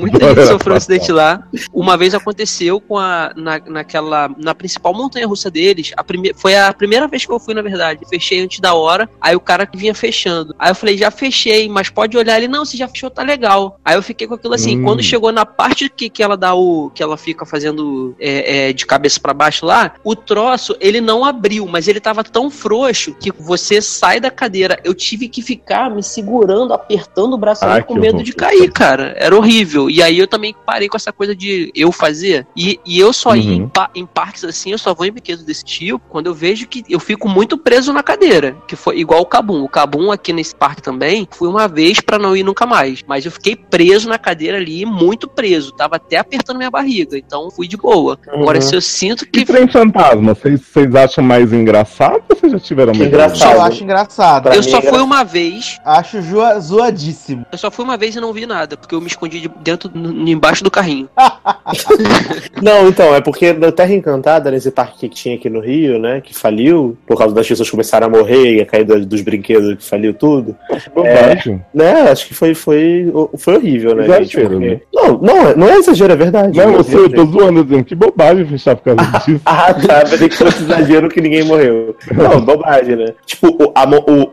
Muita gente sofreu acidente lá. Uma vez aconteceu com a na, naquela na principal montanha russa deles. A prime, foi a primeira vez que eu fui, na verdade. Fechei antes da hora. Aí o cara que vinha fechando. Aí eu falei, já fechei, mas pode olhar ele. Não, se já fechou, tá legal. Aí eu fiquei com aquilo assim. Hum. Quando chegou na parte que, que ela dá o. que ela fica fazendo é, é, de cabeça pra baixo lá, o troço, ele não abriu, mas ele tava tão frouxo que você sai da cadeira. Eu tive que ficar me segurando, apertando o braço Ai, com que medo horror. de cair, cara. Era horrível. E aí eu também parei com essa coisa de eu fazer. E, e eu só ia Uhum. em, pa- em parques assim, eu só vou em brinquedos desse tipo quando eu vejo que eu fico muito preso na cadeira. Que foi igual o Cabum. O Cabum aqui nesse parque também, fui uma vez pra não ir nunca mais. Mas eu fiquei preso na cadeira ali, muito preso. Tava até apertando minha barriga. Então fui de boa. Agora, Uhum. se eu sinto E que. trem fantasma, vocês acham mais engraçado ou vocês já tiveram Que muito engraçado. Eu acho engraçado. Pra Eu só é fui uma vez. Acho zoa- zoadíssimo. Eu só fui uma vez e não vi nada, porque eu me escondi de- dentro, n- embaixo do carrinho. Não, então, é porque na Terra Encantada, nesse parque que tinha aqui no Rio, né, que faliu, por causa das pessoas começaram a morrer e a cair dos, dos brinquedos que faliu tudo, Bobagem. né, acho que foi, foi, foi horrível, né, gente? Porque- né? Não, não, não é exagero, é verdade. Não, eu, sei, eu tô zoando, dizendo que bobagem fechar por causa disso. Ah, tá. Pensei que fosse exagero que ninguém morreu. Não, bobagem, né? Tipo, o, a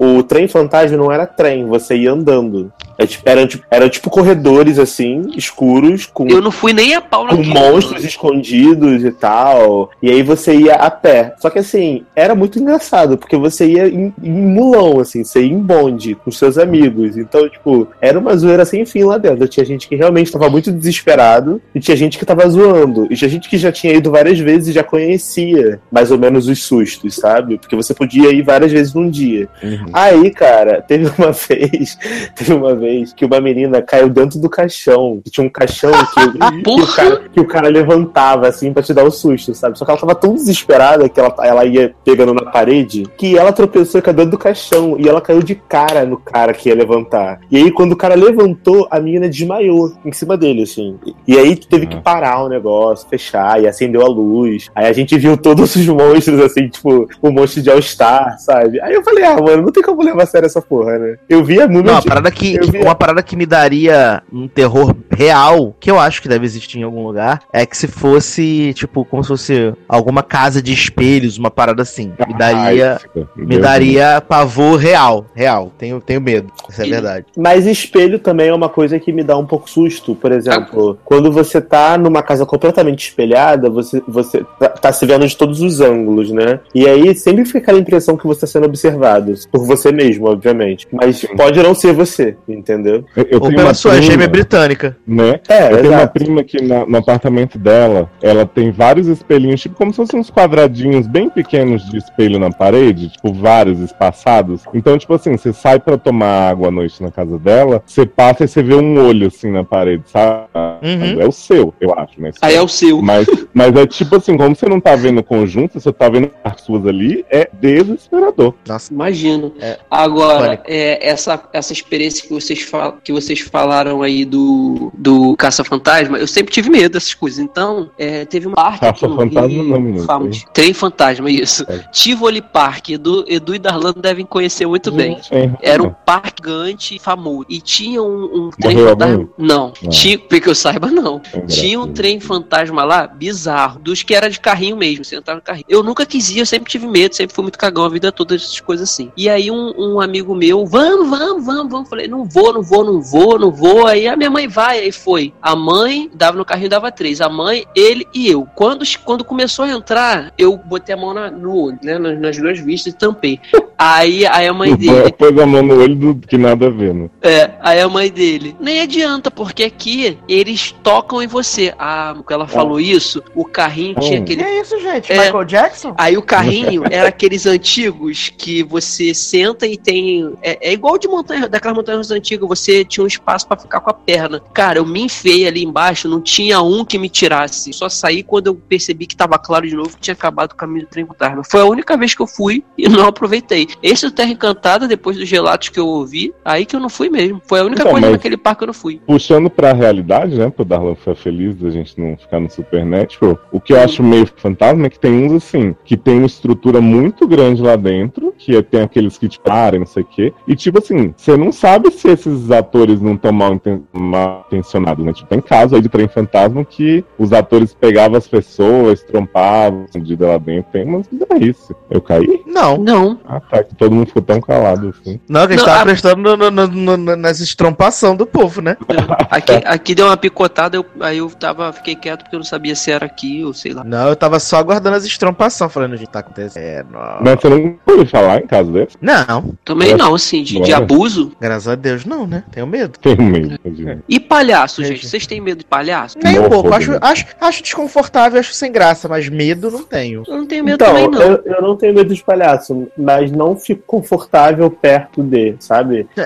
o, o trem fantasma não era trem, você ia andando. É tipo- Era tipo, era tipo corredores, assim, escuros, com, Eu não fui nem a pau com monstros escondidos e tal. E aí você ia a pé. Só que assim, era muito engraçado, porque você ia em, em mulão, assim, você ia em bonde com seus amigos. Então, tipo, era uma zoeira sem fim lá dentro. Tinha gente que realmente tava muito desesperado e tinha gente que tava zoando. E tinha gente que já tinha ido várias vezes e já conhecia mais ou menos os sustos, sabe? Porque você podia ir várias vezes num dia. Uhum. Aí, cara, teve uma vez, teve uma vez que uma menina caiu dentro do caixão. Que tinha um caixão que, que, o cara, que o cara levantava, assim, pra te dar o susto, sabe? Só que ela tava tão desesperada que ela, ela ia pegando na parede que ela tropeçou e caiu dentro do caixão. E ela caiu de cara no cara que ia levantar. E aí, quando o cara levantou, a menina desmaiou em cima dele, assim. E aí teve que Nossa. parar o negócio, fechar, e acendeu a luz. Aí a gente viu todos os monstros, assim, tipo, o monstro de All-Star, sabe? Aí eu falei, ah, mano, não tem como levar a sério essa porra, né? Eu vi a múmia. Não, uma parada que, vi- uma parada que me daria um terror real, que eu acho que deve existir em algum lugar, é que se fosse, tipo, como se fosse alguma casa de espelhos, uma parada assim. Me daria, Ai, me Deus. daria pavor real, real. Tenho, tenho medo, isso é E- verdade. Mas espelho também é uma coisa que me dá um pouco susto. Por exemplo, quando você tá numa casa completamente espelhada, você, você tá, tá se vendo de todos os ângulos, né? E aí sempre fica aquela impressão que você tá sendo observado. Por você mesmo, obviamente. Mas pode não ser você, entendeu? Eu, eu Ou tenho pela uma sua prima, gêmea britânica. né? É, Eu tenho uma exato. prima que na- no apartamento dela, ela tem vários espelhinhos, tipo como se fossem uns quadradinhos bem pequenos de espelho na parede, tipo vários espaçados. Então, tipo assim, você sai pra tomar água à noite na casa dela, você passa e você vê um olho assim na parede, sabe? Uhum. É o seu, eu acho, né? Aí é o seu. Mas, mas é tipo assim, como você não tá vendo o conjunto, você tá vendo as suas ali, é desesperador. Nossa. Imagino. É, Agora, pânico. é, essa, essa experiência que vocês, fal que vocês falaram aí do, do Caça-Fantasma, eu sempre tive medo dessas coisas. Então, é, teve uma parte Caça-fantasma Rio, não, menino. famoso. Trem Fantasma, isso. É. Tivoli Park, Edu, Edu e Darlan devem conhecer muito bem. É, Era um parque gigante e famoso. E tinha um, um trem Morreu fantasma. alguém? Não. Não. Tinha, porque eu saiba, não. é Tinha um engraçado. trem fantasma lá, bizarro, dos que era de carrinho mesmo, você entrava no carrinho. Eu nunca quis ir, eu sempre tive medo, sempre fui muito cagão a vida toda, essas coisas assim. E aí um, um amigo meu, vamos, vamos, vamos, vamos. Falei, não vou, não vou, não vou, não vou. Aí a minha mãe vai, aí foi. A mãe dava no carrinho, dava três. A mãe, ele e eu. Quando, quando começou a entrar, eu botei a mão na- no olho, né, nas, nas duas vistas e tampei. Aí, aí a mãe dele, Pôs a mão no olho do que nada a ver, né? é, aí a mãe dele. Nem adianta, porque aqui eles tocam em você. Ah, quando ela falou isso, o carrinho tinha Hum. aquele. é isso, gente? É. Michael Jackson? Aí o carrinho era aqueles antigos que você senta e tem. É, é igual de montanha, daquelas montanhas antigas, você tinha um espaço pra ficar com a perna. Cara, eu me enfiei ali embaixo, não tinha um que me tirasse. Só saí quando eu percebi que tava claro de novo que tinha acabado o caminho do trem fantasma. Foi a única vez que eu fui e não aproveitei. Esse do Terra Encantada, depois dos relatos que eu ouvi, aí que eu não fui mesmo. Foi a única Então, coisa naquele parque que eu não fui. Puxando pra realidade, né? Pro Darlan ficar feliz da gente não ficar no Supernatural. O que eu acho meio fantasma é que tem uns assim, que tem uma estrutura muito grande lá dentro, que tem aqueles que te parem, não sei o quê. E, tipo assim, você não sabe se esses atores não estão mal, inten mal intencionados, né? Tipo, tem caso aí de trem fantasma que os atores pegavam as pessoas, trompavam, escondido lá dentro. Tem umas isso. Eu caí? Não. Não. Ah, tá. Que todo mundo ficou tão calado assim. Não, que a gente Não, tava a- prestando no, no, no, no, nessa estrompação do povo, né? Aqui, aqui deu uma picotada, eu, aí eu tava, fiquei quieto porque eu não sabia se era aqui ou sei lá. Não, eu tava só aguardando as estrompação, falando, gente, tá acontecendo. Mas você não ouviu falar em caso desse? Não, Também Eu não, assim, de, de abuso. graças a Deus, não, né? Tenho medo. Tenho medo. imagina. E palhaço, Entendi. gente? Vocês têm medo de palhaço? Nem um pouco. de Acho, acho, acho desconfortável, acho sem graça, mas medo não tenho. Eu não tenho medo Então, também, não. eu, eu não tenho medo de palhaço, mas não fico confortável perto de, sabe? É,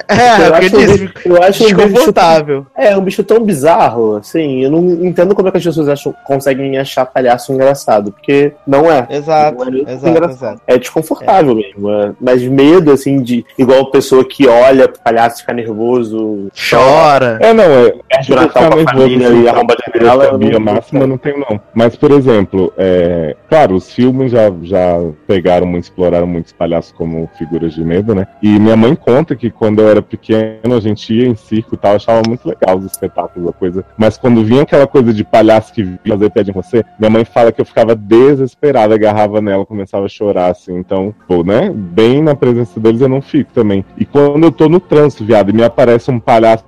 eu, porque acho um disse, bicho, eu acho um bicho desconfortável. É, um bicho tão bizarro, assim, eu não entendo como é que as pessoas acham, conseguem achar palhaço engraçado, porque não é. Exato, Não é exato, engraçado. exato. É desconfortável mesmo, é. mas medo, assim, de igual pessoa que olha pro palhaço ficar nervoso, Chora. É, não, é. Tipo, o Natal com a família assim, e arromba a janela. eu não- máxima não tenho, não. Mas, por exemplo, é, claro, os filmes já, já pegaram muito, exploraram muitos palhaços como figuras de medo, né? E minha mãe conta que quando eu era pequeno, a gente ia em circo e tal, achava muito legal os espetáculos, a coisa. Mas quando vinha aquela coisa de palhaço que vinha fazer piadinha com você, minha mãe fala que eu ficava desesperado, agarrava nela, começava a chorar, assim. Então, pô, né? Bem na presença deles eu não fico também. E quando eu tô no trânsito, viado, e me aparece um palhaço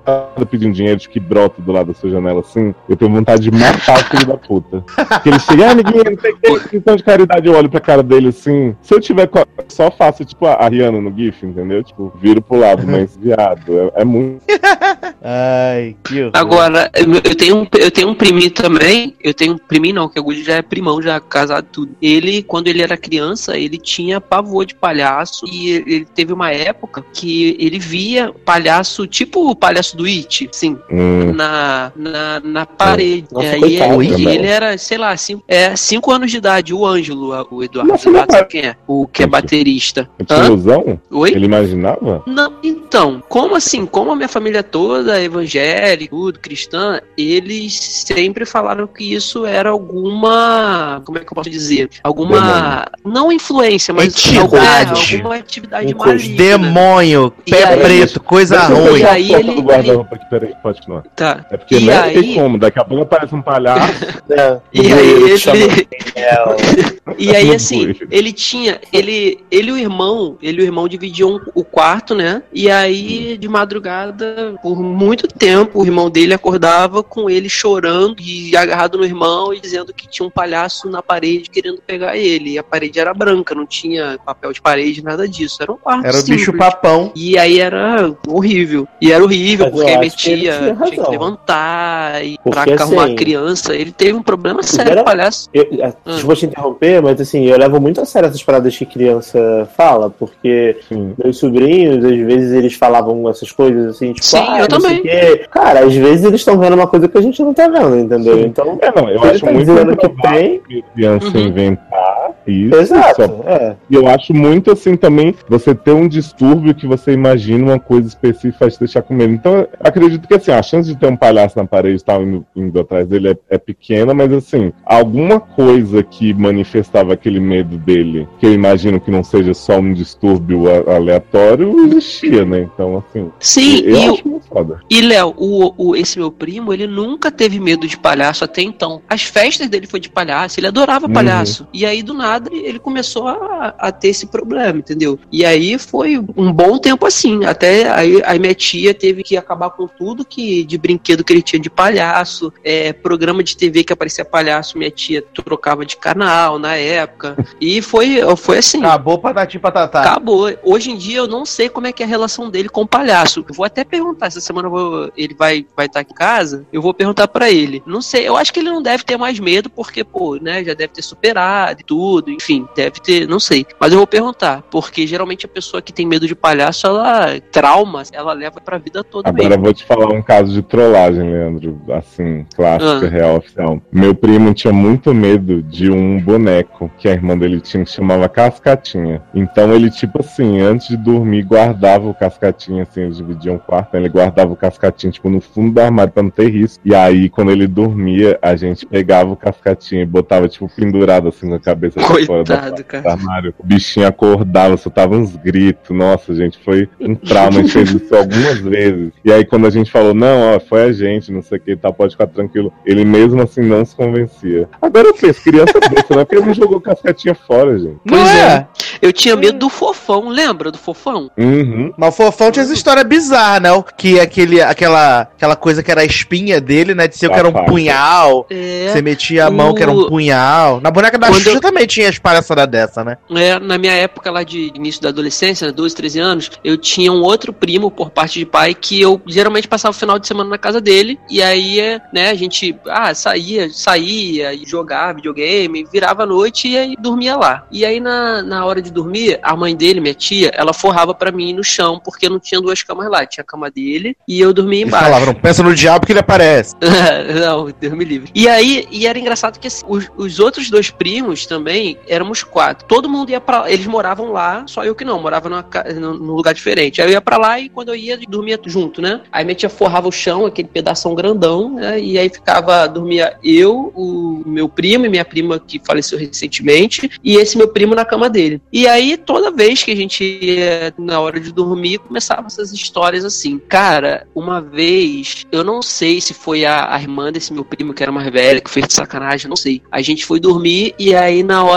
pedindo dinheiro de que brota do lado da sua janela assim, eu tenho vontade de matar o filho da puta. Porque ele chega, ah, amiguinho, não o que, questão de caridade, eu olho pra cara dele assim. Se eu tiver. Só faço tipo a Rihanna no GIF, entendeu? Tipo, viro pro lado, mas viado, é, é muito. Ai, que horror. Agora, eu tenho, um, eu tenho um priminho também. Eu tenho um priminho, não, que o Gude já é primão, já casado e tudo. Ele, quando ele era criança, ele tinha pavor de palhaço. E ele teve uma época que ele via palhaço, tipo o palhaço do It, sim, Hum, na, na, na parede. Nossa, e aí coitado, ele, ele era, sei lá, cinco, é, cinco anos de idade, o Ângelo, o Eduardo. Nossa, Eduardo sabe quem é? O que é baterista. Hã? ilusão? Oi? Ele imaginava? Não, então, como assim, como a minha família toda é evangélica, tudo, cristã, eles sempre falaram que isso era alguma, como é que eu posso dizer? Alguma, não influência, mas Entidade. alguma, alguma atividade Um maligna. Demônio, E pé aí- preto, coisa ruim. a aí ele- do guarda-roupa aqui, peraí, pode continuar. Tá. É porque E não aí- tem como, daqui a pouco aparece um palhaço. É, E aí ele. E aí, No assim, ele tinha. Ele, ele e o irmão, ele e o irmão dividiam o quarto, né? E aí, de madrugada, por muito tempo, o irmão dele acordava com ele chorando e agarrado no irmão e dizendo que tinha um palhaço na parede querendo pegar ele. E a parede era branca, não tinha papel de parede, nada disso. Era um quarto. Era o simples. bicho papão. E aí era horrível. E era horrível, Mas eu porque metia, tinha tinha que levantar e Porque, pra assim, a criança. Ele teve um problema sério, era- palhaço. Eu, é, Desculpa te interromper, mas assim, eu levo muito a sério essas paradas que criança fala, porque Sim. meus sobrinhos, às vezes, eles falavam essas coisas assim, tipo, Sim, ah, eu não sei também. o quê. Cara, às vezes eles estão vendo uma coisa que a gente não tá vendo, entendeu? Sim. Então, É, não, eu acho tá muito dizendo que tem. que criança Uhum. inventar isso. Exato, só é. E eu acho muito assim também você ter um distúrbio que você imagina uma coisa específica faz te deixar com medo. Então, eu acredito que assim, a chance de ter um palhaço na parede e tal indo, indo atrás dele é, é pequena, mas assim, alguma coisa que manifestava aquele medo dele, que eu imagino que não seja só um distúrbio aleatório, existia, né? Então, assim, Sim, eu e o, acho muito foda. E, Léo, o, o- esse meu primo, ele nunca teve medo de palhaço até então. As festas dele foi de palhaço, ele adorava Uhum. palhaço. E aí, do nada, ele começou a, a ter esse problema, entendeu? E aí foi um bom tempo assim. Até aí, aí minha tia teve que acabar com tudo que de brinquedo que ele tinha de palhaço, é, programa de TV que aparecia palhaço, minha tia trocava de canal na época. E foi, foi assim. Acabou patati patatá. Acabou. Hoje em dia eu não sei como é que é a relação dele com o palhaço. Eu vou até perguntar, essa semana vou- ele vai vai estar aqui em casa, eu vou perguntar pra ele. Não sei, eu acho que ele não deve ter mais medo porque, pô, né, já deve ter superado e tudo, enfim, deve ter, não sei. Mas eu vou perguntar, porque geralmente a pessoa que tem medo de palhaço, ela traumas, ela leva pra vida toda Agora eu mesmo. vou te falar um caso de trollagem, Leandro. Assim, clássica, Ah. real, oficial. Meu primo tinha muito medo de um boneco que a irmã dele tinha que chamava Cascatinha. Então ele, tipo assim, antes de dormir, guardava o Cascatinha, assim, eles dividiam o quarto, né? ele guardava o Cascatinha, tipo, no fundo do armário pra não ter risco. E aí, quando ele dormia, a gente pegava o Cascatinha e botava, tipo, pendurado assim na cabeça. Coitado, do cara. armário. O bichinho acordava, soltava uns gritos. Nossa, gente, foi um trauma. A gente fez isso algumas vezes. E aí, quando a gente falou, não, ó, foi a gente, não sei o que, tá, pode ficar tranquilo. Ele mesmo assim não se convencia. Agora eu penso, criança dessa, né? Porque ele não jogou casquetinha fora, gente. Não Pois é? é. Eu tinha medo do fofão, lembra do fofão? Uhum. Mas o fofão tinha essa história bizarra, né? O- Que aquele, aquela, aquela coisa que era a espinha dele, né? De ser que era um punhal. É. Você metia a mão que era um O- punhal. Na boneca da Quando Xuxa eu- também tinha as palhaçadas dessa, né? É, na minha época lá de início da adolescência, né, 12, 13 anos, eu tinha um outro primo por parte de pai que eu geralmente passava o final de semana na casa dele. E aí, é, né, a gente ah, saía, saía e jogava videogame, virava a noite e aí dormia lá. E aí, na, na hora de dormir, a mãe dele, minha tia, ela forrava pra mim no chão, porque não tinha duas camas lá. Tinha a cama dele e eu dormia Eles embaixo. falavam, não pensa no diabo que ele aparece. não, Deus me livre. E aí, e era engraçado que assim, os, os outros dois primos também, éramos quatro. Todo mundo ia pra eles moravam lá, só eu que não, morava numa, num lugar diferente. Aí eu ia pra lá e quando eu ia, dormia junto, né? Aí minha tia forrava o chão, aquele pedação grandão, né? E aí ficava, dormia eu, o meu primo e minha prima que faleceu recentemente, e esse meu primo na cama dele. E aí, toda vez que a gente ia na hora de dormir, começavam essas histórias assim. Cara, uma vez, eu não sei se foi a, a irmã desse meu primo, que era mais velha, que fez de sacanagem, não sei. A gente foi dormir e aí na hora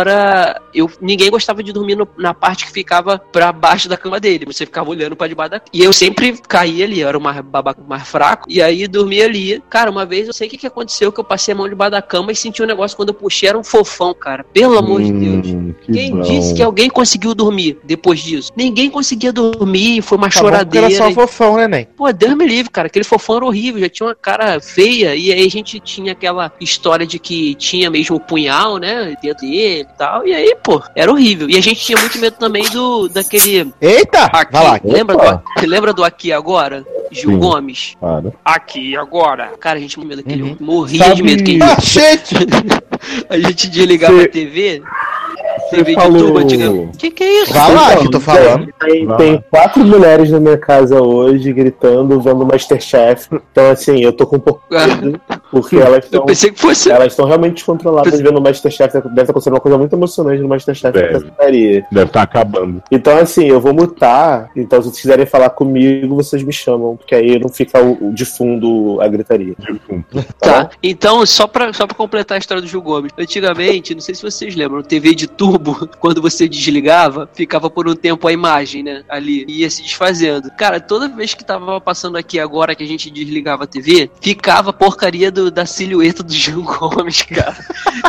eu ninguém gostava de dormir no- na parte que ficava pra baixo da cama dele. Você ficava olhando pra debaixo da E eu sempre caía ali, eu era o mais babaca, mais fraco, e aí dormia ali. Cara, uma vez eu sei o que, que aconteceu, que eu passei a mão debaixo da cama e senti um negócio quando eu puxei, era um fofão, cara. Pelo amor de Deus. Hum, que Quem bom. disse que alguém conseguiu dormir depois disso? Ninguém conseguia dormir, foi uma Tá bom choradeira. era só e- fofão, né, Nen? Pô, Deus me livre, cara. Aquele fofão era horrível, já tinha uma cara feia. E aí a gente tinha aquela história de que tinha mesmo o punhal, né? Dentro dele e tal. E aí, pô, era horrível. E a gente tinha muito medo também do daquele. Eita! Aqui, Vai lá. lembra Opa. do, lembra do Aqui Agora? Gil Sim. Gomes? Para. Aqui Agora. Cara, a gente tinha medo daquele. Uhum. Morria Sabe- de medo daquele. Ah, gente! A gente desligava Cê- a TV. TV de falou- antigamente. Que que é isso? Vai lá, Então, que tô falando. Tem, tem quatro mulheres na minha casa hoje gritando, vendo Masterchef. Então, assim, eu tô com um pouco porque elas Eu estão. pensei que fosse. Elas estão realmente descontroladas vendo o Masterchef. Deve estar acontecendo uma coisa muito emocionante no Masterchef Deve. Deve estar acabando. Então, assim, eu vou mutar. Então, se vocês quiserem falar comigo, vocês me chamam. Porque aí não fica o, o de fundo a gritaria. Defunto. Tá, então, só pra, só pra completar a história do Gil Gomes. Antigamente, não sei se vocês lembram, TV de tubo, quando você desligava, ficava por um tempo a imagem, né? Ali, e ia se desfazendo. Cara, toda vez que tava passando aqui agora que a gente desligava a TV, ficava a porcaria do- da silhueta do Gil Gomes, cara.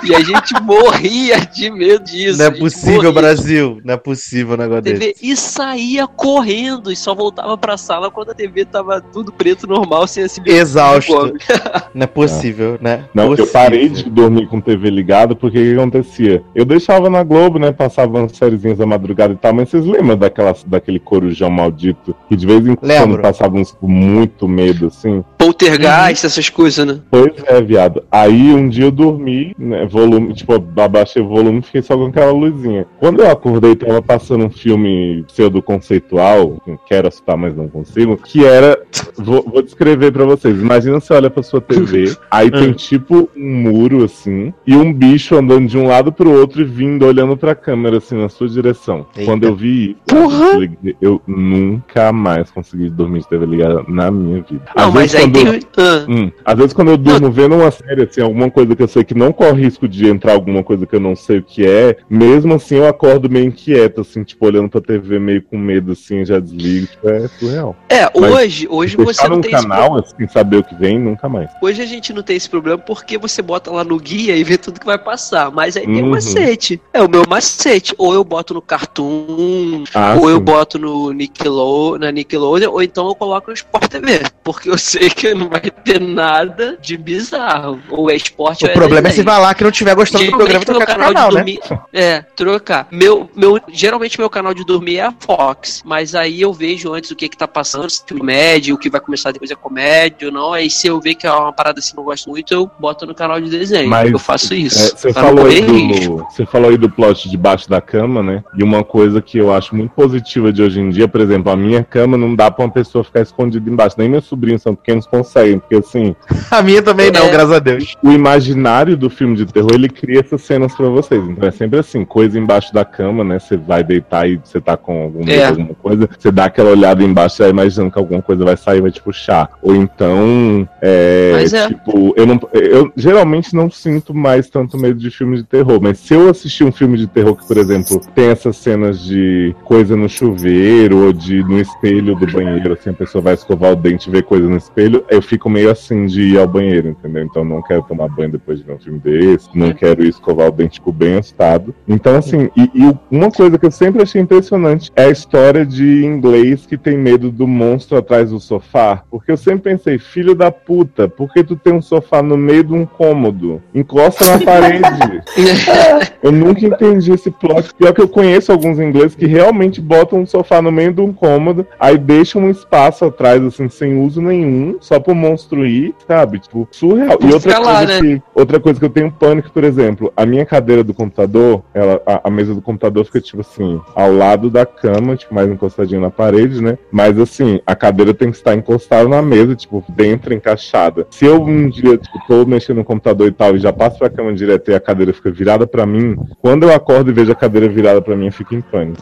E a gente morria de medo disso. Não é possível, morria. Brasil. Não é possível um negócio desse. TV e saía correndo e só voltava pra sala quando a TV tava tudo preto normal, sem a silhueta. Exausto. Não é possível, né? Não, eu Possível. parei de dormir com TV ligada porque o que acontecia? Eu deixava na Globo, né? Passava umas sériezinhas da madrugada e tal, mas vocês lembram daquela, daquele corujão maldito? Que de vez em quando Lembro. passava uns com muito medo, assim. Poltergeist, essas coisas, né? Pois é, viado. Aí um dia eu dormi, né? Volume, tipo, abaixei o volume e fiquei só com aquela luzinha. Quando eu acordei, tava passando um filme pseudo-conceitual, que quero assustar, mas não consigo, que era. Vou, vou descrever pra vocês. Imagina você olha pra sua TV, aí tem tipo um muro assim, e um bicho andando de um lado pro outro e vindo olhando pra câmera, assim, na sua direção. Eita. Quando eu vi isso, Porra! eu, eu nunca mais consegui dormir de TV ligada na minha vida. Não, mas aí quando- tem. Ah, Hum, Às vezes quando eu durmo vendo uma série, assim, alguma coisa que eu sei que não corre risco de entrar alguma coisa que eu não sei o que é, mesmo assim eu acordo meio inquieto, assim, tipo, olhando pra TV meio com medo, assim, já desligo, tipo, é surreal. É, Mas hoje, hoje você não tem esse canal, assim, sem saber o que vem, nunca mais. Hoje a gente não tem esse problema porque você bota lá no guia e vê tudo que vai passar. Mas aí tem um Uhum. macete. É o meu macete. Ou eu boto no Cartoon, Ah, ou eu sim. boto no Nickelode, na Nickelodeon, ou então eu coloco no Sport TV. Porque eu sei que não vai ter nada de bizarro. Ou é esporte O ou é problema é se desenho. vai lá que não tiver gostando do programa Geralmente e meu trocar canal, canal, de né? dormir. É, trocar. Meu, meu, geralmente meu canal de dormir é a Fox, mas aí eu vejo antes o que que tá passando, se é comédia, o que vai começar depois é comédia ou não. Aí se eu ver que é uma parada assim que eu não gosto muito, eu boto no canal de desenho. Mas, eu faço É, isso. você, pra não falou aí do, você falou aí do plot debaixo da cama, né? E uma coisa que eu acho muito positiva de hoje em dia, por exemplo, a minha cama não dá pra uma pessoa ficar escondida embaixo. Nem meus sobrinhos são pequenos, conseguem, porque assim, A minha também não, É. graças a Deus. o imaginário do filme de terror, ele cria essas cenas pra vocês. Então é sempre assim, coisa embaixo da cama, né? Você vai deitar e você tá com algum medo, É. alguma coisa, você dá aquela olhada embaixo, já imaginando que alguma coisa vai sair e vai te puxar. Ou então, é, Mas é. tipo, eu não, eu geralmente não sinto mais tanto medo de filmes de terror, mas se eu assistir um filme de terror que, por exemplo, tem essas cenas de coisa no chuveiro ou de no espelho do banheiro, assim, a pessoa vai escovar o dente e ver coisa no espelho, eu fico meio assim de ir ao banheiro, entendeu? Então não quero tomar banho depois de ver um filme desse, não quero ir escovar o dente com bem assustado. Então, assim, e, e uma coisa que eu sempre achei impressionante é a história de inglês que tem medo do monstro atrás do sofá. Porque eu sempre pensei, filho da puta, por que tu tem um sofá no meio de um cômodo? Encosta na parede. Eu nunca entendi esse plot. Pior que eu conheço alguns ingleses que realmente botam um sofá no meio de um cômodo, aí deixam um espaço atrás, assim, sem uso nenhum, só pro monstro ir, sabe? Tipo, surreal. E outra lá, coisa, né? que, outra coisa que eu tenho pânico, por exemplo, a minha cadeira do computador, ela, a, a mesa do computador fica, tipo assim, ao lado da cama, tipo, mais encostadinho na parede, né? Mas assim, a cadeira tem que estar encostada na mesa, tipo, dentro, encaixada. Se eu um dia, tipo, tô mexendo no computador e tal, e já passo pra cama direto e a cadeira fica virada pra mim, quando eu acordo e vejo a cadeira virada pra mim, eu fico em pânico.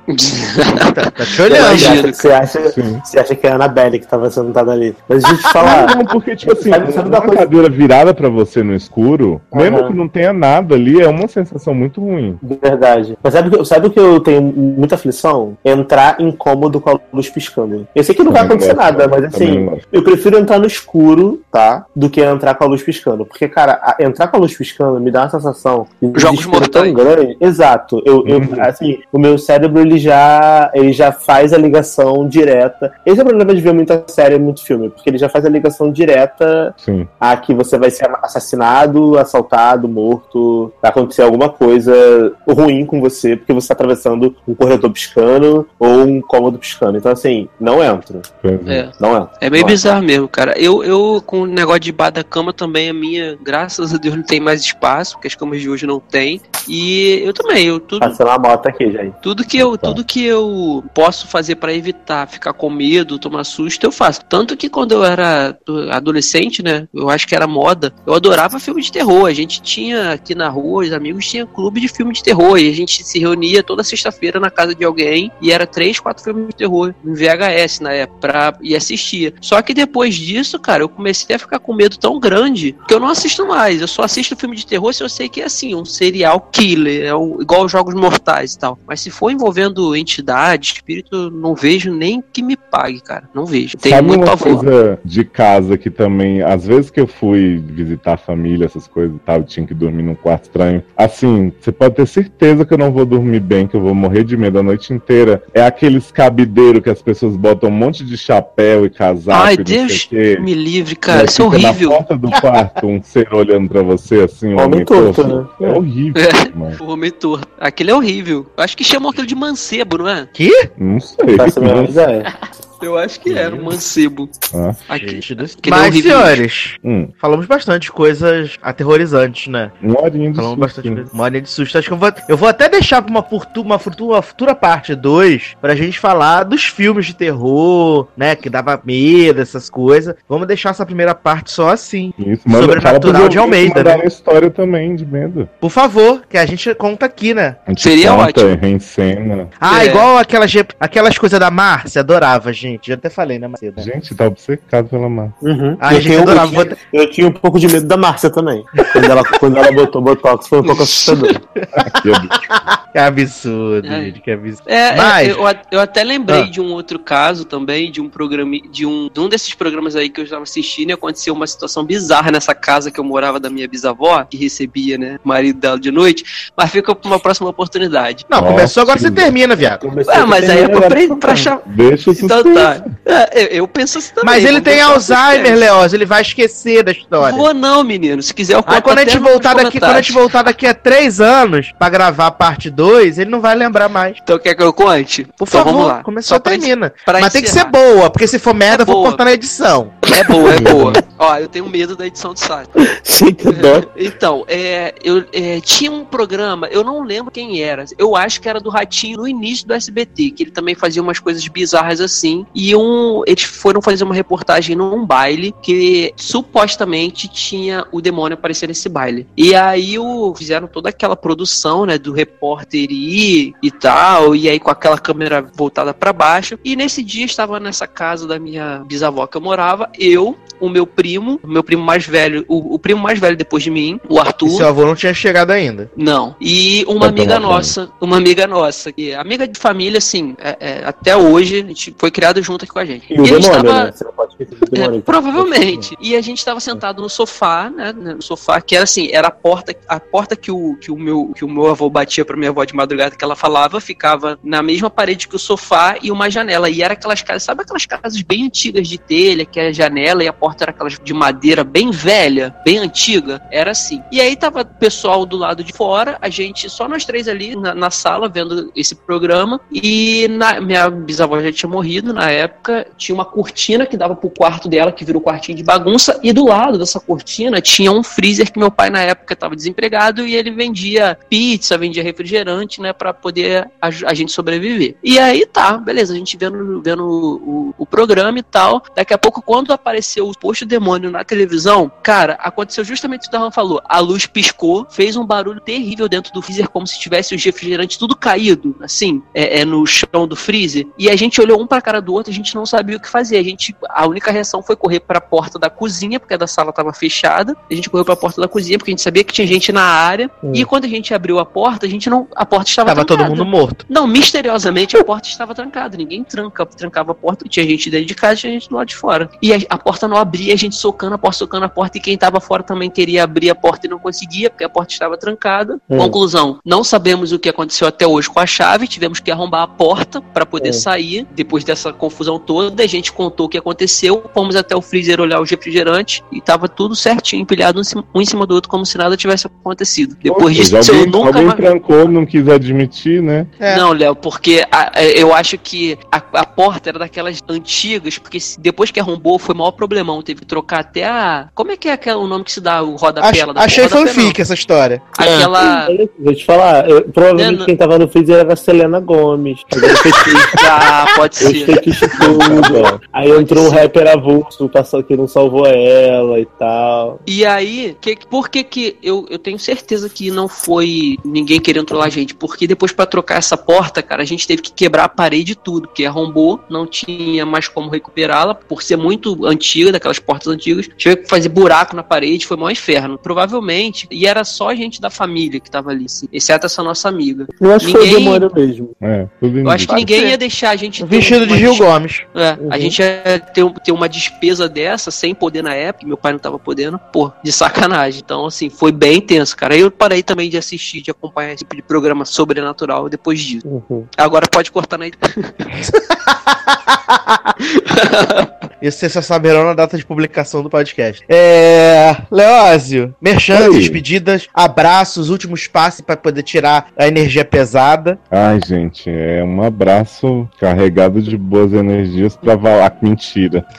Tá, tá te Você olhando. Imagino. acha, você, acha, você acha que é a Annabelle que tava sentada ali. Mas deixa eu te Ah, falar. Não, porque, tipo assim, Sabe- sabe uma uma coisa- cadeira virada pra você no escuro, mesmo Aham. que não tenha nada ali, é uma sensação muito ruim. Verdade. Mas sabe, o que- sabe o que eu tenho muita aflição? Entrar incômodo com a luz piscando. Eu sei que não vai acontecer gosto, nada, mas assim, eu prefiro entrar no escuro, tá? Do que entrar com a luz piscando. Porque, cara, a- entrar com a luz piscando me dá uma sensação de Jogos desespero tão mortais. grande. Exato. Eu, eu, Uhum. assim, o meu cérebro, ele já, ele já faz a ligação direta. Esse é o problema de ver muita série e muito filme, porque ele já faz a ligação direta Sim. a que você vai ser assassinado, assaltado, morto, vai acontecer alguma coisa ruim com você, porque você está atravessando um corredor piscando ou um cômodo piscando. Então, assim, não entro. É. É. Não entro. É meio Não bizarro mesmo, cara. Eu, eu, com o negócio de bar da cama também, a minha, graças a Deus, não tem mais espaço, porque as camas de hoje não tem. E eu também, eu tudo, Passando uma moto aqui, gente. tudo que eu, Tá. tudo que eu posso fazer pra evitar ficar com medo, tomar susto, eu faço. Tanto que quando eu era do- adolescente, né, eu acho que era moda, eu adorava filme de terror. A gente tinha aqui na rua, os amigos tinham clube de filme de terror e a gente se reunia toda sexta-feira na casa de alguém e era três, quatro filmes de terror em VHS na época pra, e assistia. Só que depois disso, cara, eu comecei a ficar com medo tão grande que eu não assisto mais. Eu só assisto filme de terror se eu sei que é assim, um serial killer, é um, igual os jogos mortais e tal. Mas se for envolvendo entidade, espírito, não vejo nem que me pague, cara. Não vejo. Tenho Sabe muito uma coisa de casa que também, às vezes que eu fui visitar a família, essas coisas e tal, eu tinha que dormir num quarto estranho. Assim, você pode ter certeza que eu não vou dormir bem, que eu vou morrer de medo a noite inteira. É aqueles cabideiros que as pessoas botam um monte de chapéu e casaco Ai, e não sei Deus quê. me livre, cara. Isso é horrível. Na porta do quarto, um ser olhando pra você assim, um Homem homem torto, né? É horrível, mano. O homem torto. Aquele é horrível. Acho que chamam aquilo de mancebo, não é? Não sei. Faço a menor ideia. Eu acho que era um mancebo. Ah, Aqui. É Mas, horrível. senhores, hum, falamos bastante coisas aterrorizantes, né? uma horinha de Falamos susto, bastante coisa. Uma horinha de susto. Acho que eu vou, eu vou até deixar pra uma, furtu, uma, futura, uma futura parte 2 pra gente falar dos filmes de terror, né? Que dava medo, essas coisas. Vamos deixar essa primeira parte só assim. Isso, manda, Sobrenatural de Almeida, né? história também de medo. Por favor, que a gente conta aqui, né? A gente Seria conta, ótimo. reencena. Ah, É. igual aquelas, aquelas coisas da Márcia, adorava, gente. Já até falei, né, Macedo? Gente, tá obcecado pela mãe. Uhum. Ah, eu, gente, adorava. eu, tinha, eu tinha um pouco de medo da Márcia também. Quando ela, quando ela botou Botox, foi um pouco assustador. Que absurdo, É. gente, que absurdo. É, Mas- é, eu, a- eu até lembrei Ah. de um outro caso também, de um programa, de um, de um desses programas aí que eu estava assistindo e aconteceu uma situação bizarra nessa casa que eu morava da minha bisavó, que recebia, né, o marido dela de noite, mas fica pra uma próxima oportunidade. Não, começou agora, você Ótimo. termina, viado. Comecei É, mas aí é pra, pra, pra achar. Deixa Então tá. É, eu, penso assim também. Mas ele tem Alzheimer. Leoz, ele vai esquecer da história. Vou não, menino. Se quiser, eu conto Aí quando a gente voltar daqui, quando a gente voltar daqui a três anos pra gravar a parte 2, ele não vai lembrar mais. Então quer que eu conte? Por então favor, vamos lá. começou, Só termina. pra Mas tem que encerrar. ser boa, porque se for merda, É eu vou cortar na edição. É boa, é boa. Ó, eu tenho medo da edição do site. Gente, adoro. Então, é, eu é, tinha um programa, eu não lembro quem era. Eu acho que era do Ratinho no início do SBT, que ele também fazia umas coisas bizarras assim. E um, eles foram fazer uma reportagem num baile que supostamente tinha o demônio aparecer nesse baile. E aí o, fizeram toda aquela produção, né, do repórter ir e tal, e aí com aquela câmera voltada para baixo. E nesse dia estava nessa casa da minha bisavó que eu morava, eu, o meu primo, o meu primo mais velho, o, o primo mais velho depois de mim, o E Arthur. seu avô não tinha chegado ainda. Não. E uma Vai amiga nossa, uma amiga nossa, que é amiga de família, assim, é- é, até hoje, a gente foi criado junto aqui com a gente. E o a gente demônio, tava- né? Você não pode esquecer do é, provavelmente. E a gente tava sentado no sofá, né? No sofá, que era assim, era a porta, a porta que o, que o, meu, que o meu avô batia pra minha avó de madrugada que ela falava, ficava na mesma parede que o sofá e uma janela. E era aquelas casas, sabe aquelas casas bem antigas de telha, que era janela e a porta era aquelas de madeira bem velha, bem antiga? Era assim. E aí tava o pessoal do lado de fora, a gente, só nós três ali na, na sala, vendo esse programa. E na, minha bisavó já tinha morrido na época, tinha uma cortina que dava pro quarto dela, que virou quartinho de bagunça, e do lado dessa cortina tinha um freezer que meu pai na época estava desempregado e ele vendia pizza, vendia refrigerante, né, para poder a, a gente sobreviver. E aí tá, beleza, a gente vendo, vendo o, o, o programa e tal. Daqui a pouco, quando apareceu o posto demônio na televisão, cara, aconteceu justamente o que o Darlan falou. A luz piscou, fez um barulho terrível dentro do freezer, como se tivesse os refrigerantes tudo caído, assim, é, é, no chão do freezer. E a gente olhou um pra cara do outro, a gente não sabia o que fazer. A gente, a única reação foi correr pra porta da cozinha, porque a da sala tava fechada. A gente correu pra porta da cozinha, porque a gente sabia que tinha gente na área. Hum. E quando a gente abriu a porta, a gente não. A porta estava Tava todo trancada. mundo morto. Não, misteriosamente a porta estava trancada. Ninguém tranca, trancava a porta. Tinha gente dentro de casa, tinha gente do lado de fora. E a, a porta não abria, a gente socando a porta, socando a porta. E quem estava fora também queria abrir a porta e não conseguia, porque a porta estava trancada. Hum. Conclusão: não sabemos o que aconteceu até hoje com a chave. Tivemos que arrombar a porta para poder Hum. sair. Depois dessa confusão toda, a gente contou o que aconteceu. Fomos até o freezer olhar os refrigerantes e tava tudo certinho, empilhado um em cima- do outro, como se nada tivesse acontecido. Depois disso, eu alguém, nunca alguém mais. trancou, não quis admitir, né? É. Não, Léo, porque a- a- eu acho que a, a porta era daquelas antigas, porque se- depois que arrombou foi maior problemão. Teve que trocar até a. Como é que é aquele, o nome que se dá o rodapé? Ach- dá- achei rodapé fanfic essa história. Aquela. Olha, Vou te falar, eu- provavelmente É, quem tava no freezer era a Selena Gomes. Ah, pode Os ser. tudo, ó. Aí entrou um rapper avulso passou, que não salvou ela e tal. E aí, que, por que que eu, eu tenho certeza que não foi ninguém querendo trollar a gente? Porque depois pra trocar essa porta, cara, a gente teve que quebrar a parede e tudo, porque arrombou, não tinha mais como recuperá-la, por ser muito antiga, daquelas portas antigas, tive que fazer buraco na parede, foi maior inferno. Provavelmente, e era só gente da família que tava ali, assim, exceto essa nossa amiga. Eu acho que foi o Ninguém- demônio mesmo. É, tudo Eu acho que ninguém ser. ia deixar a gente Vestido de Gil des- Gomes. É, Uhum. a gente ia ter, ter uma despesa dessa sem poder na época, meu pai não tava podendo, pô, de sacanagem. Então, assim, foi bem tenso, cara. Eu parei também de assistir, de acompanhar esse tipo de programa sobrenatural depois disso. Uhum. Agora pode cortar na Isso vocês só saberão na data de publicação do podcast. É. Leózio, merchan, despedidas, abraços, últimos passos pra poder tirar a energia pesada. Ai, gente, é um abraço carregado de boas energias pra Valak. Mentira.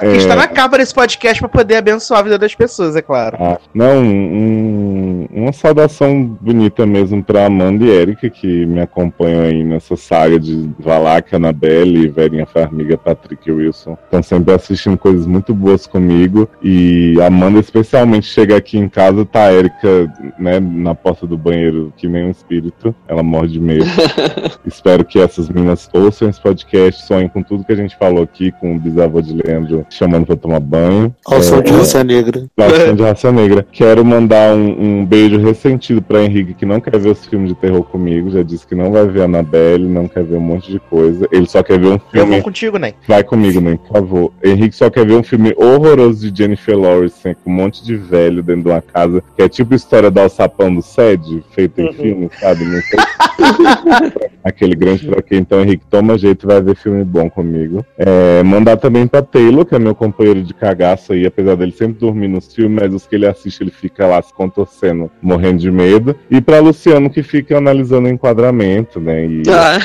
Que É. está na capa desse podcast pra poder abençoar a vida das pessoas, é claro. Ah, não, um- uma saudação bonita mesmo pra Amanda e Erika, que me acompanham aí nessa saga de Valak, Annabelle, Verinha Farmiga, Patrick Wilson. Estão sempre assistindo coisas muito boas comigo. E a Amanda, especialmente, chega aqui em casa, tá a Erika, né, na porta do banheiro, que nem um espírito. Ela morre de medo. Espero que essas meninas ouçam esse podcast, sonhem com tudo que a gente falou aqui, com o bisavô de Leandro chamando pra tomar banho. Ao som É, de raça negra. Relação de raça negra. Quero mandar um, um beijo ressentido pra Henrique, que não quer ver os filmes de terror comigo. Já disse que não vai ver Annabelle, não quer ver um monte de coisa. Ele só quer ver um Eu filme. vou contigo, né? Vai comigo, né? Por favor. Henrique só quer ver um filme horroroso de Jennifer Lawrence, com um monte de velho dentro de uma casa, que é tipo a história do alçapão do SED, feito em Uhum. filme, sabe? Não sei. aquele grande pra quem. Então, Henrique, toma jeito e vai ver filme bom comigo. É, mandar também pra Taylor, que é meu companheiro de cagaço aí, apesar dele sempre dormir nos filmes, mas os que ele assiste, ele fica lá se contorcendo, morrendo de medo. E pra Luciano, que fica analisando o enquadramento, né? E, Ah.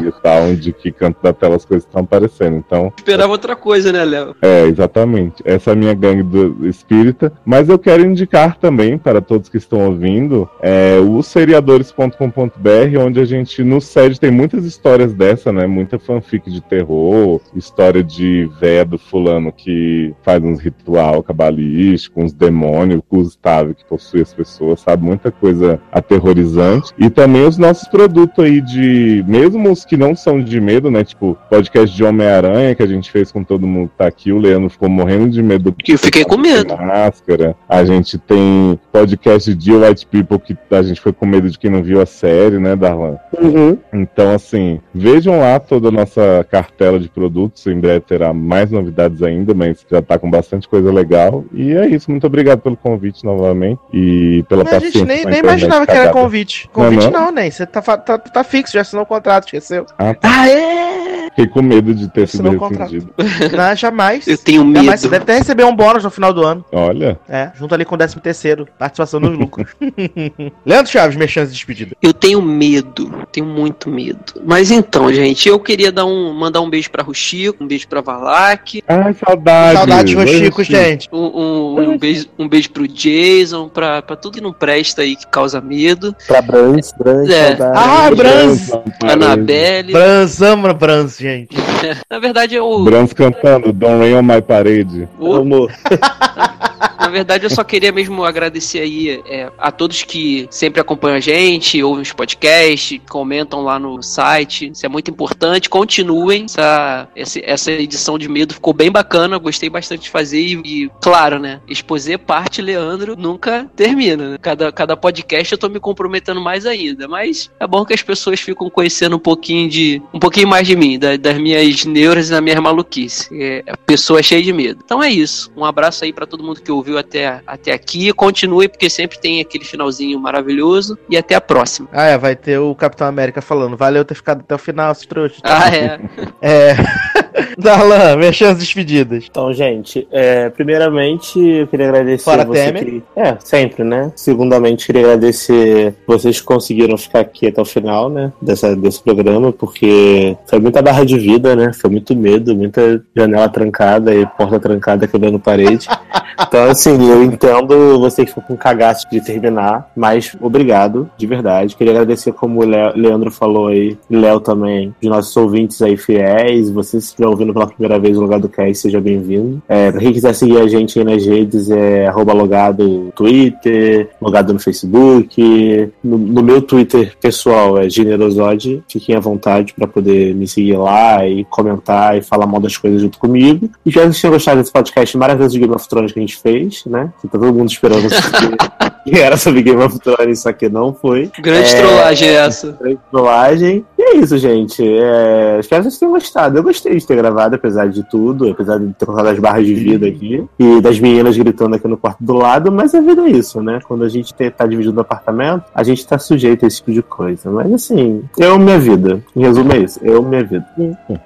e tal, de que canto da tela as coisas estão aparecendo. Então, Esperava outra coisa, né, Léo? é, exatamente. Essa é a minha gangue do espírita. Mas eu quero indicar também, para todos que estão ouvindo, é, o seriadores.com.br, onde a gente, no sede, tem muitas histórias dessa, né? Muita fanfic de terror, história de véia do fulano que faz uns ritual cabalístico, uns demônios, Gustavo que possui as pessoas, sabe? Muita coisa aterrorizante. E também os nossos produtos aí de, mesmo os que não são de medo, né? Tipo, podcast de Homem-Aranha que a gente fez com todo mundo que tá aqui. O Leandro ficou morrendo de medo. Eu fiquei com medo. Máscara. A gente tem podcast de White People que a gente foi com medo de quem não viu a série, né, Darlan? Uhum. Então, assim, vejam lá toda a nossa cartela de produtos. Em breve terá mais novidades ainda, mas já tá com bastante coisa legal. E é isso. Muito obrigado pelo convite novamente e pela A paciência. gente nem, a nem imaginava que era cagada. convite. Convite Não, não, nem. Você tá, tá, tá fixo, já assinou o contrato, esqueceu. Ah, tá. Ah, é? Fiquei com medo de ter sido rescindido. Não, jamais. Eu tenho Jamais. medo. Você deve até receber um bônus no final do ano. Olha, É, junto ali com o 13 terceiro, participação nos lucros. Leandro Chaves, minha chance de despedida. Eu tenho medo, tenho muito medo. Mas então, gente, eu queria dar um, mandar um beijo pra Ruxico, um beijo pra Valak, ai, saudade. Rochico, Chico. gente. um, um- um beijo, um beijo pro Jason, pra, pra tudo que não presta aí, que causa medo. Pra Brans, Brans, É. saudade. Ah, Brans! Anabelle. Brans, ama Brans, gente. Na verdade, eu, Brans cantando Don't Rain on My Parede. o- Amor. Na verdade, eu só queria mesmo agradecer aí é, a todos que sempre acompanham a gente, ouvem os podcasts, comentam lá no site. Isso é muito importante. Continuem. Essa, essa, edição de medo ficou bem bacana. Gostei bastante de fazer. E, e, claro, né? Exposer parte Leandro nunca termina. né? Cada, cada podcast eu tô me comprometendo mais ainda. Mas é bom que as pessoas ficam conhecendo um pouquinho de. um pouquinho mais de mim, da- das minhas neuras e da minha maluquice. É, pessoa cheia de medo. Então é isso. Um abraço aí pra todo mundo que ouviu até, até aqui. Continue, porque sempre tem aquele finalzinho maravilhoso. E até a próxima. Ah, é, vai ter o Capitão América falando. Valeu ter ficado até o final, seus trouxas. Ah, é. É. Darlan, minhas chances despedidas. Então, gente, é, primeiramente eu queria agradecer Fora você Temer. que... É, sempre, né? Segundamente, queria agradecer vocês que conseguiram ficar aqui até o final, né? Dessa, desse programa, porque foi muita barra de vida, né? Foi muito medo, muita janela trancada e porta trancada quebrando parede. Então, assim, eu entendo você que ficou com cagaço de terminar, mas obrigado, de verdade. Queria agradecer, como o Leandro falou aí, e Léo também, de nossos ouvintes aí fiéis. Você se estiver ouvindo pela primeira vez no Logado Cast, seja bem-vindo. É, pra quem quiser seguir a gente aí nas redes, é arroba logado no Twitter, logado no Facebook. No, no meu Twitter pessoal é Generosode. Fiquem à vontade para poder me seguir lá e comentar e falar mal das coisas junto comigo. E já vocês tenham gostado desse podcast maravilhoso de Game of Thrones que a gente fez, né? Que tá todo mundo esperando que era sobre Game of Thrones, só que não foi. Grande É. trollagem essa. Grande trollagem. E é isso, gente. É, espero que vocês tenham gostado. Eu gostei de ter gravado, apesar de tudo, apesar de ter colocado as barras de vida aqui e das meninas gritando aqui no quarto do lado, mas a vida é isso, né? Quando a gente te- tá dividindo o apartamento, a gente tá sujeito a esse tipo de coisa. Mas assim, eu minha vida. Em resumo, é isso. Eu minha vida.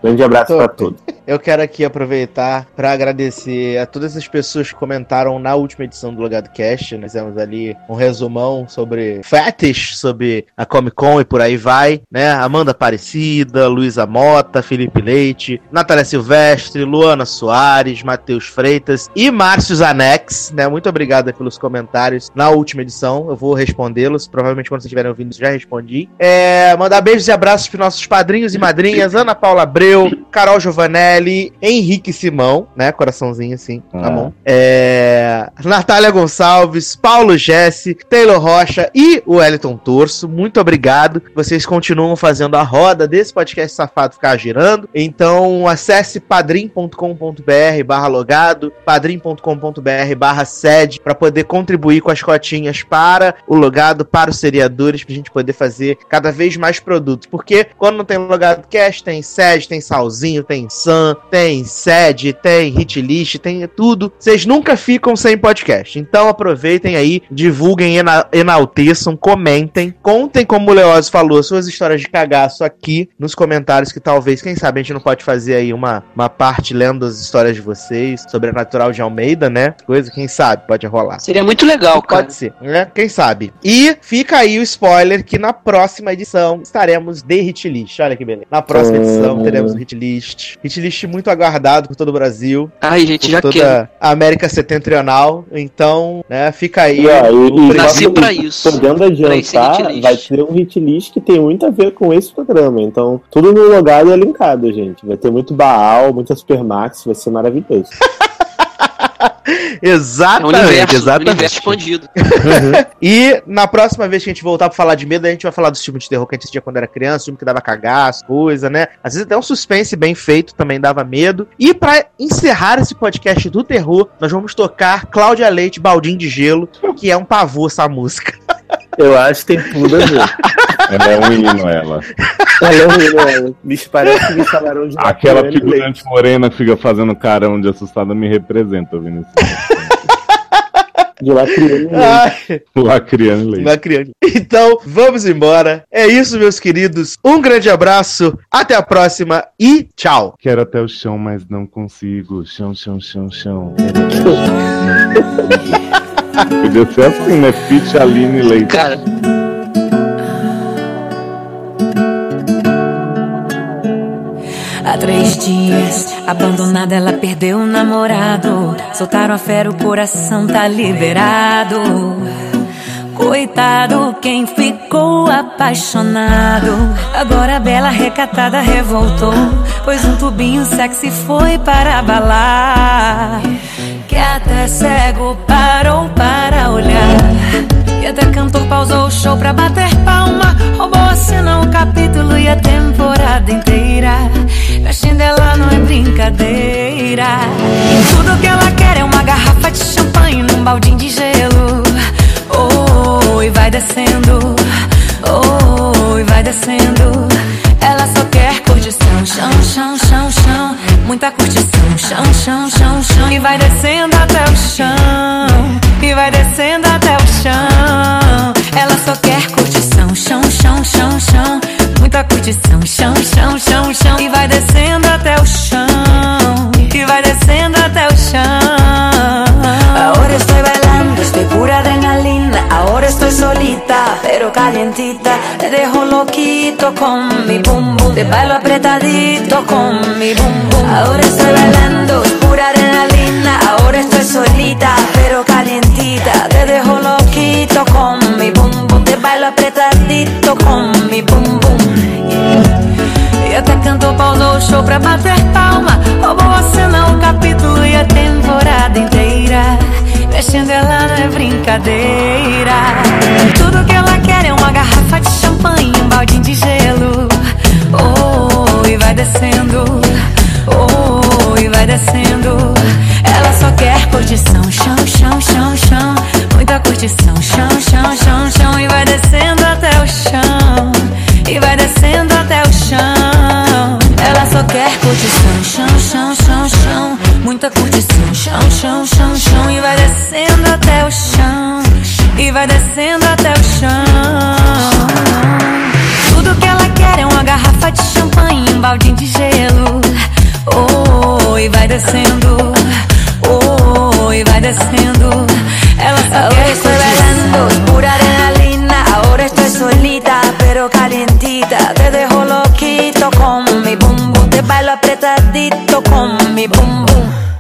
Grande abraço pra todos. Eu quero aqui aproveitar para agradecer a todas as pessoas que comentaram na última edição do Logado Cast. Nós fizemos ali um resumão sobre fetish, sobre a Comic Con e por aí vai, né? Amanda Aparecida, Luísa Mota, Felipe Leite, Natália Silvestre, Luana Soares, Matheus Freitas e Márcio Zanex, né? Muito obrigado pelos comentários na última edição. Eu vou respondê-los. Provavelmente quando vocês estiverem ouvindo, já respondi. É, mandar beijos e abraços para nossos padrinhos e madrinhas, Ana Paula Abreu, Carol Giovanelli, Henrique Simão, né? Coraçãozinho assim, tá Ah. bom. É, Natália Gonçalves, Paulo Jesse, Taylor Rocha e o Wellington Torso. Muito obrigado. Vocês continuam fazendo a roda desse podcast safado ficar girando. Então acesse padrim.com.br barra logado, padrim.com.br barra sede para poder contribuir com as cotinhas para o logado, para os seriadores, pra gente poder fazer cada vez mais produtos. Porque quando não tem logado cast, tem sede, tem salzinho, tem sam, tem sede, tem hit list, tem tudo. Vocês nunca ficam sem podcast. Então aproveitem aí, divulguem, ena- enalteçam, comentem, contem como o Leoz falou, suas histórias de cagaço aqui nos comentários que talvez, quem sabe, a gente não pode fazer aí uma, uma parte lendo as histórias de vocês, sobrenatural de Almeida, né? Coisa, quem sabe, pode rolar. Seria muito legal, cara. Pode ser, né? Quem sabe. E fica aí o spoiler que na próxima edição estaremos de hit list. Olha que beleza. Na próxima Hum. edição teremos um hit list. Hit list muito aguardado por todo o Brasil, Ai, gente, por já toda quero. a América Setentrional. Então, né, fica aí. O e pre- Nasci pra isso. Podendo Pra adiantar, hit list. vai ter um hit list que tem muito a ver com esse programa. Então, tudo no logado é linkado, gente. Vai ter muito Baal, muita Supermax, vai ser maravilhoso. É Exatamente, um universo, exatamente. universo expandido. E na próxima vez que a gente voltar pra falar de medo, a gente vai falar dos filmes de terror que a gente assistia quando era criança, filme que dava cagaço, coisa, né? Às vezes até um suspense bem feito também dava medo. E pra encerrar esse podcast do terror, nós vamos tocar Cláudia Leite, Baldinho de Gelo, que é um pavor essa música. Eu acho que tem tudo a ver. Ela é um hino, ela. Ela é horrível, ela. Bicho, parece que me chamaram de Aquela Leite. figurante morena que fica fazendo carão de assustada me representa, Vinícius. De Lacriane Leite. Lacriane Leite. Então, vamos embora. É isso, meus queridos. Um grande abraço, até a próxima e tchau. Quero até o chão, mas não consigo. Chão, chão, chão, chão. Podia ser assim, né? Fit Aline Leite. Cara, Há três dias, abandonada, ela perdeu o namorado. Soltaram a fera, o coração tá liberado. Coitado, quem ficou apaixonado. Agora a bela recatada revoltou. Pois um tubinho sexy foi para balar. Que até cego parou para olhar. E até cantor pausou o show pra bater palma. Roubou a cena, o capítulo e a temporada inteira. Mexendo ela não é brincadeira. Tudo que ela quer é uma garrafa de champanhe num baldinho de gelo. Oh, e vai descendo. Oh, e vai descendo. Ela só quer curtição, chão, chão, chão, chão. Muita curtição, chão, chão, chão, chão. E vai descendo até o chão. E vai descendo até o chão. Ela só quer curtição, chão, chão, chão. Muita curtição, chão, chão, chão, chão. E vai descendo até o chão. E vai descendo até o chão. Ahora estoy bailando, estoy pura adrenalina. Ahora estoy solita, pero calientita. Te dejo loquito con mi bum bum. Te bailo apretadito con mi bum bum. Ahora estoy bailando, pura adrenalina. Ahora estoy solita, pero calientita. Te dejo loquito con mi bum bum. Te bailo apretadito con mi bum bum. E até cantou, pausou o show pra bater palma. Roubou a cena, o capítulo e a temporada inteira. Mexendo ela não é brincadeira. Tudo que ela quer é uma garrafa de champanhe, um baldinho de gelo. Oh, e vai descendo. Oh, e vai descendo. Quer curtição, chão, chão, chão, chão. Muita curtição, chão, chão, chão, chão. E vai descendo até o chão. E vai descendo até o chão. Ela só quer curtição, chão, chão, chão, chão. Muita curtição, chão, chão, chão, chão. E vai descendo até o chão. E vai descendo até o chão. Tudo que ela quer é uma garrafa de champanhe, um baldinho de gelo. Oh, e vai descendo. Oh, y va só Ahora estoy bailando, pura adrenalina. Ahora estoy solita, pero calientita. Te dejo loquito con mi bum bum. Te bailo apretadito con mi bum bum.